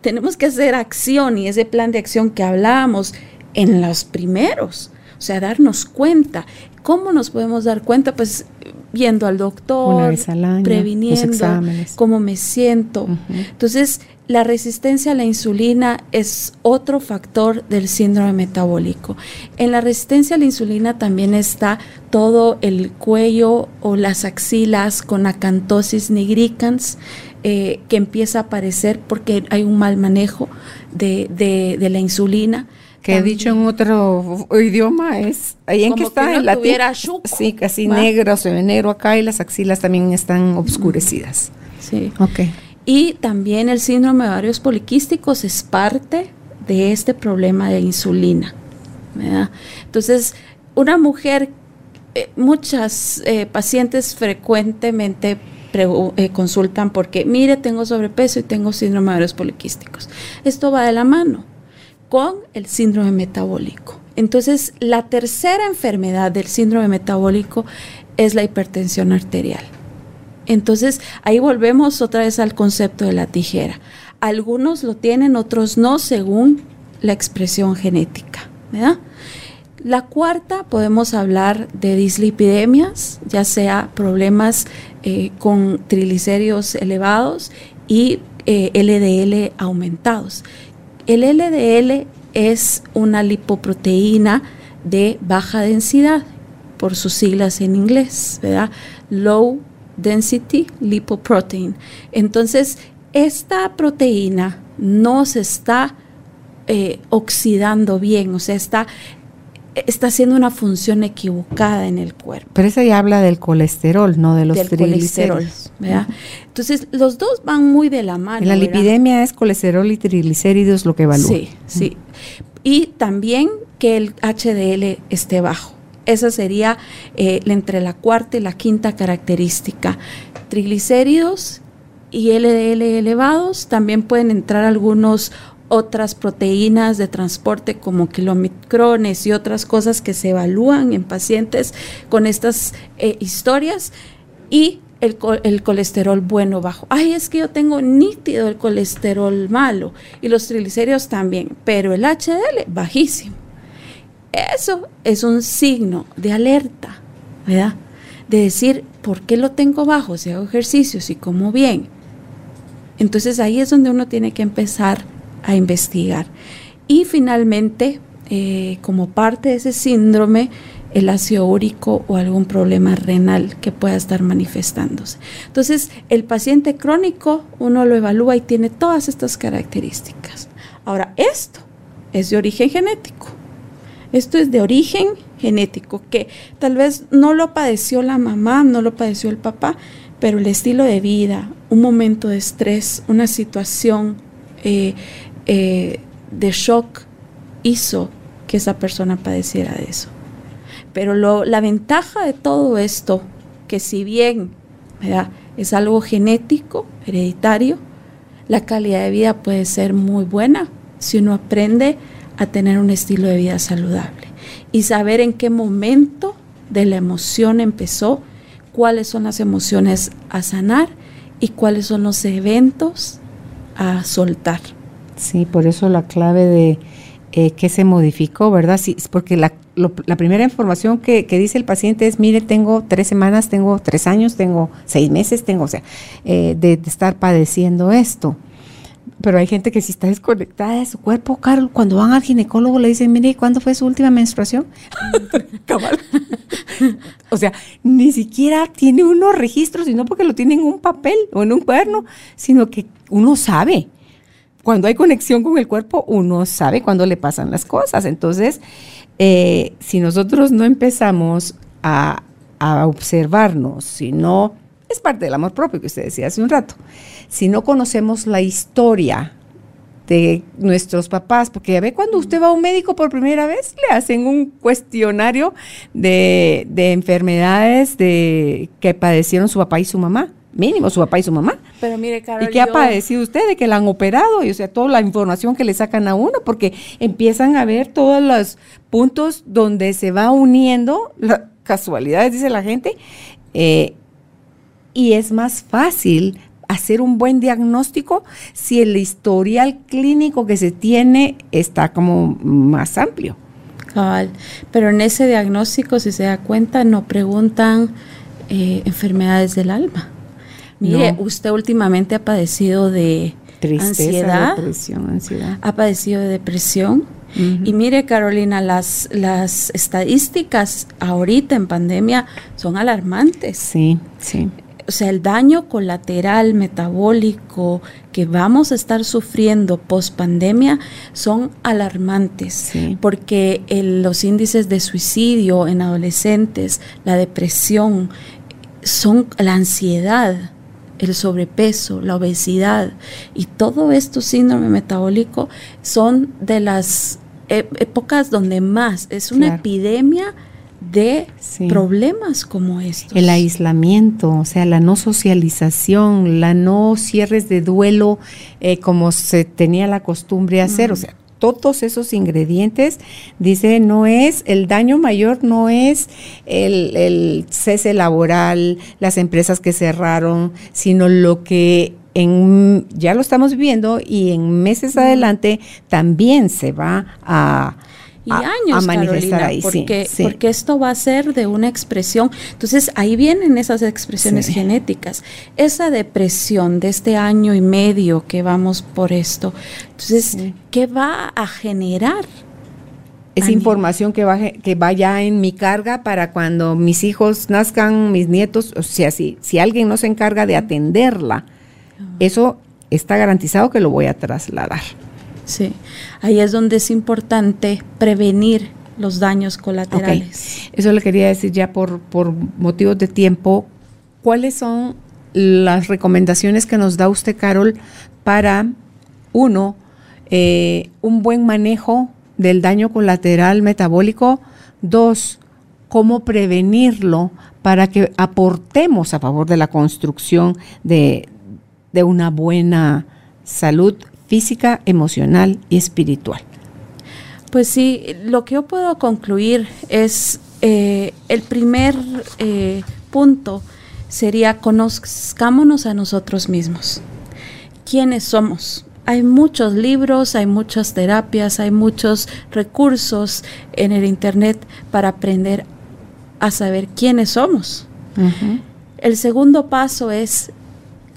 tenemos que hacer acción y ese plan de acción que hablábamos en los primeros, o sea, darnos cuenta. ¿Cómo nos podemos dar cuenta? Pues viendo al doctor, previniendo cómo me siento. Entonces, la resistencia a la insulina es otro factor del síndrome metabólico. En la resistencia a la insulina también está todo el cuello o las axilas con acantosis nigricans eh, que empieza a aparecer porque hay un mal manejo de, la insulina. Que he dicho en otro idioma es ahí en que está en la Sí, casi negro, se ve negro acá y las axilas también están obscurecidas. Sí. Ok. Y también el síndrome de ovarios poliquísticos es parte de este problema de insulina. Entonces, una mujer, eh, muchas eh, pacientes frecuentemente eh, consultan porque, mire, tengo sobrepeso y tengo síndrome de ovarios poliquísticos. Esto va de la mano con el síndrome metabólico. Entonces, la tercera enfermedad del síndrome metabólico es la hipertensión arterial. Entonces ahí volvemos otra vez al concepto de la tijera. Algunos lo tienen, otros no, según la expresión genética. La cuarta, podemos hablar de dislipidemias, ya sea problemas eh, con triglicéridos elevados y LDL eh, aumentados. El LDL es una lipoproteína de baja densidad, por sus siglas en inglés, ¿verdad? Low density lipoprotein. Entonces, esta proteína no se está eh, oxidando bien, o sea, está, está haciendo una función equivocada en el cuerpo. Pero esa ya habla del colesterol, no de los triglicéridos. Entonces, los dos van muy de la mano. la lipidemia es colesterol y triglicéridos lo que evalúa. Sí, sí. Y también que el HDL esté bajo. Esa sería eh, entre la cuarta y la quinta característica. Triglicéridos y LDL elevados, también pueden entrar algunas otras proteínas de transporte como kilomicrones y otras cosas que se evalúan en pacientes con estas eh, historias y el, el, colesterol bueno bajo. Ay, es que yo tengo nítido el colesterol malo y los triglicéridos también, pero el HDL bajísimo. Eso es un signo de alerta, ¿verdad? De decir, ¿por qué lo tengo bajo? Si hago ejercicios y como bien. Entonces ahí es donde uno tiene que empezar a investigar. Y finalmente, eh, como parte de ese síndrome, el ácido úrico o algún problema renal que pueda estar manifestándose. Entonces, el paciente crónico, uno lo evalúa y tiene todas estas características. Ahora, esto es de origen genético. Esto es de origen genético, que tal vez no lo padeció la mamá, no lo padeció el papá, pero el estilo de vida, un momento de estrés, una situación eh, eh, de shock hizo que esa persona padeciera de eso. Pero la ventaja de todo esto, que si bien es algo genético, hereditario, la calidad de vida puede ser muy buena si uno aprende a tener un estilo de vida saludable y saber en qué momento de la emoción empezó, cuáles son las emociones a sanar y cuáles son los eventos a soltar. Sí, por eso la clave de eh, qué se modificó, ¿verdad? Sí, porque la, la primera información que, dice el paciente es, mire, tengo tres semanas, tengo tres años, tengo seis meses, tengo, o sea, eh, de estar padeciendo esto pero hay gente que si está desconectada de su cuerpo, Carol, cuando van al ginecólogo le dicen, mire, ¿cuándo fue su última menstruación? o sea, ni siquiera tiene unos registros, sino porque lo tiene en un papel o en un cuaderno, sino que uno sabe. Cuando hay conexión con el cuerpo, uno sabe cuándo le pasan las cosas. Entonces, eh, si nosotros no empezamos a a observarnos, si no, es parte del amor propio que usted decía hace un rato, si no conocemos la historia de nuestros papás, porque ya ve cuando usted va a un médico por primera vez, le hacen un cuestionario de, de enfermedades de, que padecieron su papá y su mamá mínimo su papá y su mamá. Pero mire, Carol, ¿Y qué ha padecido usted de que la han operado? Y o sea, toda la información que le sacan a uno, porque empiezan a ver todos los puntos donde se va uniendo, las casualidades, dice la gente, eh, y es más fácil hacer un buen diagnóstico si el historial clínico que se tiene está como más amplio. Cabal. Pero en ese diagnóstico, si se da cuenta, no preguntan eh, enfermedades del alma. Mire, usted últimamente ha padecido de ansiedad, depresión, ansiedad. ha padecido de depresión. Y mire, Carolina, las, las estadísticas ahorita en pandemia son alarmantes. Sí, sí o sea, el daño colateral metabólico que vamos a estar sufriendo post pandemia son alarmantes, porque los índices de suicidio en adolescentes, la depresión, son la ansiedad, el sobrepeso, la obesidad y todo esto síndrome metabólico son de las e, épocas donde más es una epidemia de problemas como estos. El aislamiento, o sea, la no socialización, la no cierres de duelo eh, como se tenía la costumbre hacer, o sea, todos esos ingredientes, dice, no es, el daño mayor no es el, el cese laboral, las empresas que cerraron, sino lo que en, ya lo estamos viviendo y en meses adelante también se va a y años, Carolina, porque, porque esto va a ser de una expresión. Entonces, ahí vienen esas expresiones genéticas. Esa depresión de este año y medio que vamos por esto. Entonces, ¿qué va a generar? Esa información que, va, que vaya en mi carga para cuando mis hijos nazcan, mis nietos, o sea, si, si alguien no se encarga de atenderla, ah. eso está garantizado que lo voy a trasladar. Sí, ahí es donde es importante prevenir los daños colaterales. Eso le quería decir ya por, por motivos de tiempo. ¿Cuáles son las recomendaciones que nos da usted, Carol, para, uno, eh, un buen manejo del daño colateral metabólico? Dos, cómo prevenirlo para que aportemos a favor de la construcción de, de una buena salud física, emocional y espiritual. Pues sí, lo que yo puedo concluir es eh, el primer eh, punto sería conozcámonos a nosotros mismos. ¿Quiénes somos? Hay muchos libros, hay muchas terapias, hay muchos recursos en el Internet para aprender a saber quiénes somos. El segundo paso es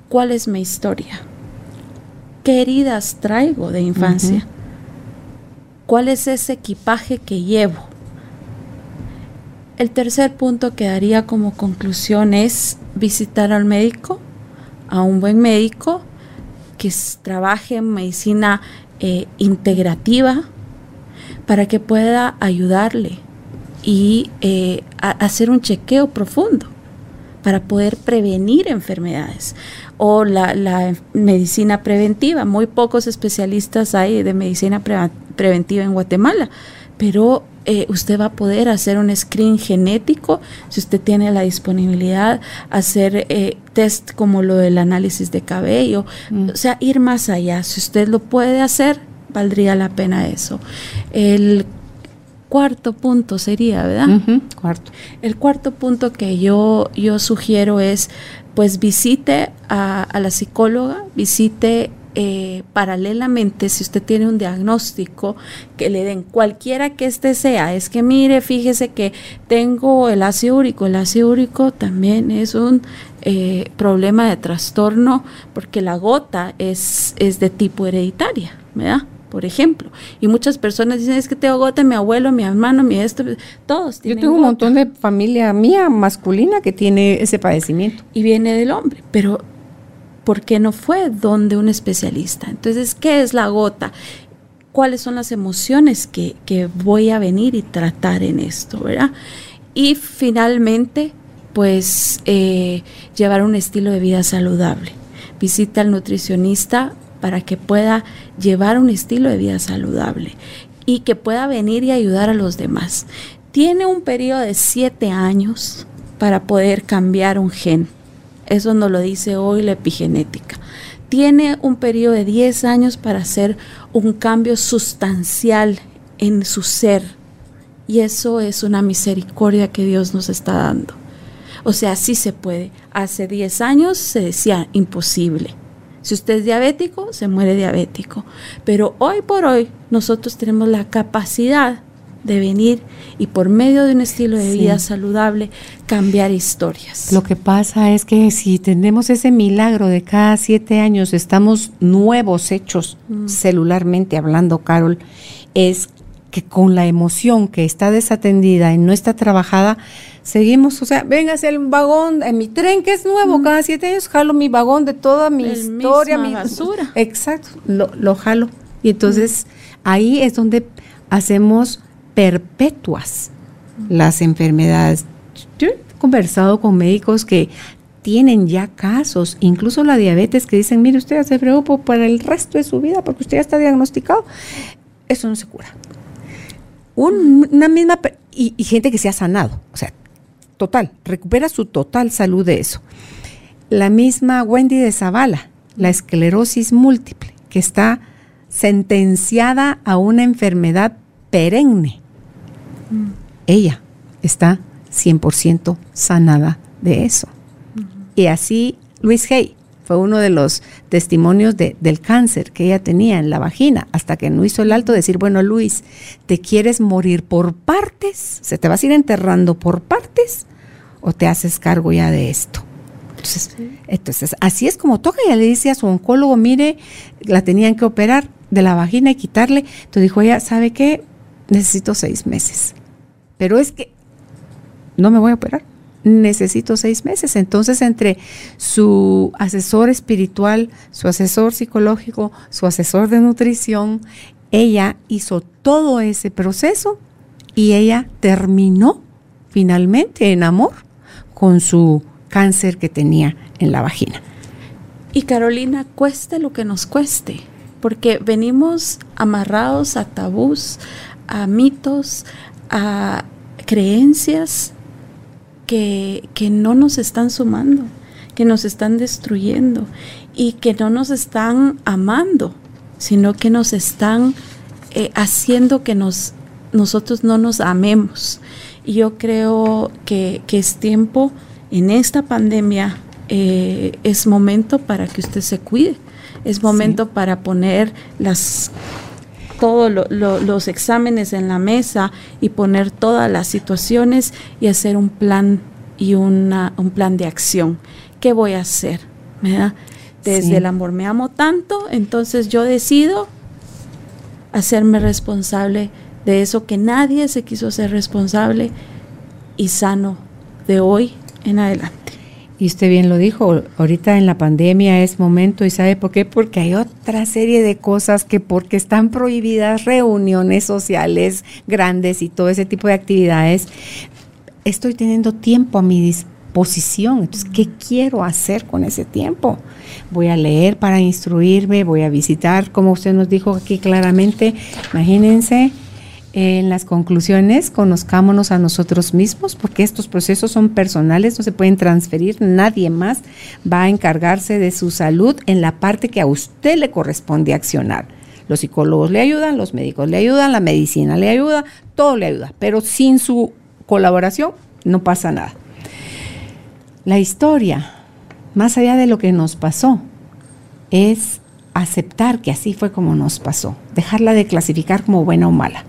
cuál es mi historia ¿Qué heridas traigo de infancia? ¿Cuál es ese equipaje que llevo? El tercer punto que daría como conclusión es visitar al médico, a un buen médico que trabaje en medicina eh, integrativa para que pueda ayudarle y eh, hacer un chequeo profundo para poder prevenir enfermedades o la, medicina preventiva. Muy pocos especialistas hay de medicina preventiva en Guatemala, pero eh, usted va a poder hacer un screen genético si usted tiene la disponibilidad, hacer eh, test como lo del análisis de cabello, mm. o sea, ir más allá. Si usted lo puede hacer, valdría la pena eso. El cuarto punto sería, ¿verdad? cuarto. El cuarto punto que yo, yo sugiero es, pues visite a, la psicóloga, visite eh, paralelamente, si usted tiene un diagnóstico, que le den cualquiera que este sea, es que mire, fíjese que tengo el ácido úrico, el ácido úrico también es un eh, problema de trastorno porque la gota es, es de tipo hereditaria, ¿verdad? Por ejemplo. Y muchas personas dicen, es que tengo gota, mi abuelo, mi hermano, mi esto, todos Yo tengo un montón de familia mía masculina que tiene ese padecimiento. Y viene del hombre, pero ¿por qué no fue donde un especialista? Entonces, ¿qué es la gota? ¿Cuáles son las emociones que, que voy a venir y tratar en esto, verdad? Y finalmente, pues eh, llevar un estilo de vida saludable. Visita al nutricionista para que pueda llevar un estilo de vida saludable y que pueda venir y ayudar a los demás. Tiene un periodo de siete años para poder cambiar un gen. Eso nos lo dice hoy la epigenética. Tiene un periodo de 10 años para hacer un cambio sustancial en su ser. Y eso es una misericordia que Dios nos está dando. O sea, sí se puede. Hace 10 años se decía imposible. Si usted es diabético, se muere diabético. Pero hoy por hoy nosotros tenemos la capacidad de venir y por medio de un estilo de vida saludable cambiar historias. Lo que pasa es que si tenemos ese milagro de cada siete años, estamos nuevos hechos mm. celularmente hablando, Carol, es que con la emoción que está desatendida y no está trabajada, seguimos, o sea, véngase el vagón, en mi tren que es nuevo, mm. cada siete años jalo mi vagón de toda mi historia, mi basura. Exacto, lo, lo jalo. Y entonces mm. ahí es donde hacemos perpetuas las enfermedades. Yo he conversado con médicos que tienen ya casos, incluso la diabetes, que dicen, mire, usted ya se preocupa para el resto de su vida porque usted ya está diagnosticado. Eso no se cura. una misma, y, y gente que se ha sanado, o sea, total, recupera su total salud de eso. La misma Wendy de Zavala, la esclerosis múltiple, que está sentenciada a una enfermedad perenne ella está 100% sanada de eso. Y así Luis Hay fue uno de los testimonios del cáncer que ella tenía en la vagina, hasta que no hizo el alto decir, bueno Luis, ¿te quieres morir por partes? ¿Se te vas a ir enterrando por partes? ¿O te haces cargo ya de esto? Entonces, entonces, así es como toca. Ella le dice a su oncólogo, mire, la tenían que operar de la vagina y quitarle. Entonces dijo ella, ¿sabe qué? Necesito seis meses pero es que no me voy a operar. Necesito seis meses. Entonces, entre su asesor espiritual, su asesor psicológico, su asesor de nutrición, ella hizo todo ese proceso y ella terminó finalmente en amor con su cáncer que tenía en la vagina. Y Carolina, cueste lo que nos cueste, porque venimos amarrados a tabús, a mitos, a creencias que, no nos están sumando, que nos están destruyendo y que no nos están amando, sino que nos están eh, haciendo que nos, nosotros no nos amemos. Y yo creo que, es tiempo en esta pandemia, eh, es momento para que usted se cuide, es momento para poner las todos los exámenes en la mesa y poner todas las situaciones y hacer un plan y una, un plan de acción. ¿Qué voy a hacer? Desde el amor me amo tanto, entonces yo decido hacerme responsable de eso que nadie se quiso hacer responsable y sano de hoy en adelante. Y usted bien lo dijo, ahorita en la pandemia es momento, ¿y sabe por qué? Porque hay otra serie de cosas que porque están prohibidas reuniones sociales grandes y todo ese tipo de actividades, estoy teniendo tiempo a mi disposición. Entonces, ¿qué quiero hacer con ese tiempo? Voy a leer para instruirme, voy a visitar, como usted nos dijo aquí claramente, imagínense en las conclusiones, conozcámonos a nosotros mismos, porque estos procesos son personales, no se pueden transferir, nadie más va a encargarse de su salud en la parte que a usted le corresponde accionar. Los psicólogos le ayudan, los médicos le ayudan, la medicina le ayuda, todo le ayuda, pero sin su colaboración no pasa nada. La historia, más allá de lo que nos pasó, es aceptar que así fue como nos pasó, dejarla de clasificar como buena o mala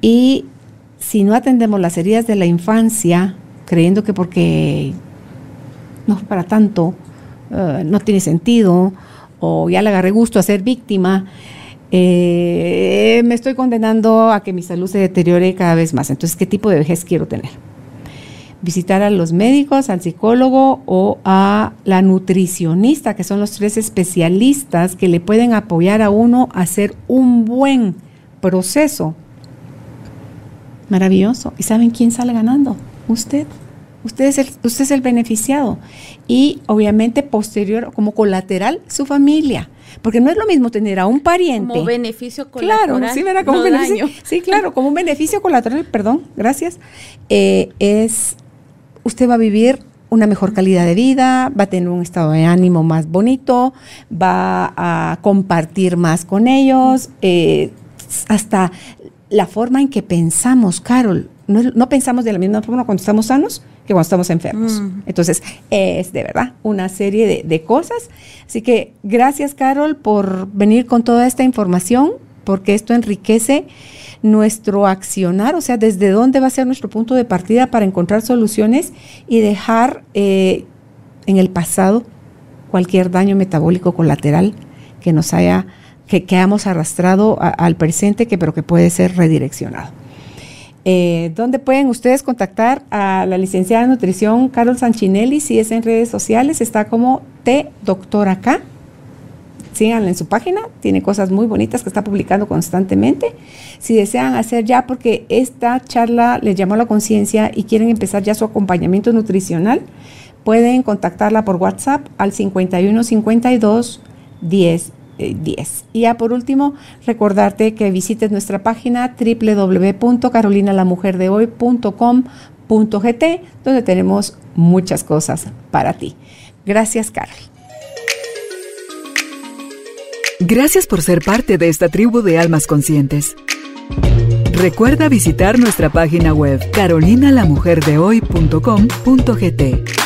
y si no atendemos las heridas de la infancia, creyendo que porque no es para tanto, eh, no tiene sentido, o ya le agarré gusto a ser víctima, eh, me estoy condenando a que mi salud se deteriore cada vez más. Entonces, ¿qué tipo de vejez quiero tener? Visitar a los médicos, al psicólogo o a la nutricionista, que son los tres especialistas que le pueden apoyar a uno a hacer un buen proceso Maravilloso. ¿Y saben quién sale ganando? Usted. Usted es, el, usted es el beneficiado. Y obviamente posterior, como colateral, su familia. Porque no es lo mismo tener a un pariente. Como beneficio colateral. Claro, sí, ¿verdad? Como no beneficio, daño. sí, claro, como un beneficio colateral, perdón, gracias. eh, es, usted va a vivir una mejor calidad de vida, va a tener un estado de ánimo más bonito, va a compartir más con ellos, eh, hasta la forma en que pensamos, Carol. No, no pensamos de la misma forma cuando estamos sanos que cuando estamos enfermos. Mm. Entonces, es de verdad una serie de, de cosas. Así que gracias, Carol, por venir con toda esta información, porque esto enriquece nuestro accionar, o sea, desde dónde va a ser nuestro punto de partida para encontrar soluciones y dejar eh, en el pasado cualquier daño metabólico colateral que nos haya, que, que hayamos arrastrado al presente, que, pero que puede ser redireccionado. Eh, ¿Dónde pueden ustedes contactar a la licenciada de nutrición Carol Sanchinelli? Si es en redes sociales, está como T Doctor acá. Síganla en su página, tiene cosas muy bonitas que está publicando constantemente. Si desean hacer ya, porque esta charla les llamó la conciencia y quieren empezar ya su acompañamiento nutricional, pueden contactarla por WhatsApp al 5152 10 eh, 10. Y ya por último, recordarte que visites nuestra página www.carolinalamujerdehoy.com.gt, donde tenemos muchas cosas para ti. Gracias, Carol. Gracias por ser parte de esta tribu de almas conscientes. Recuerda visitar nuestra página web carolinalamujerdehoy.com.gt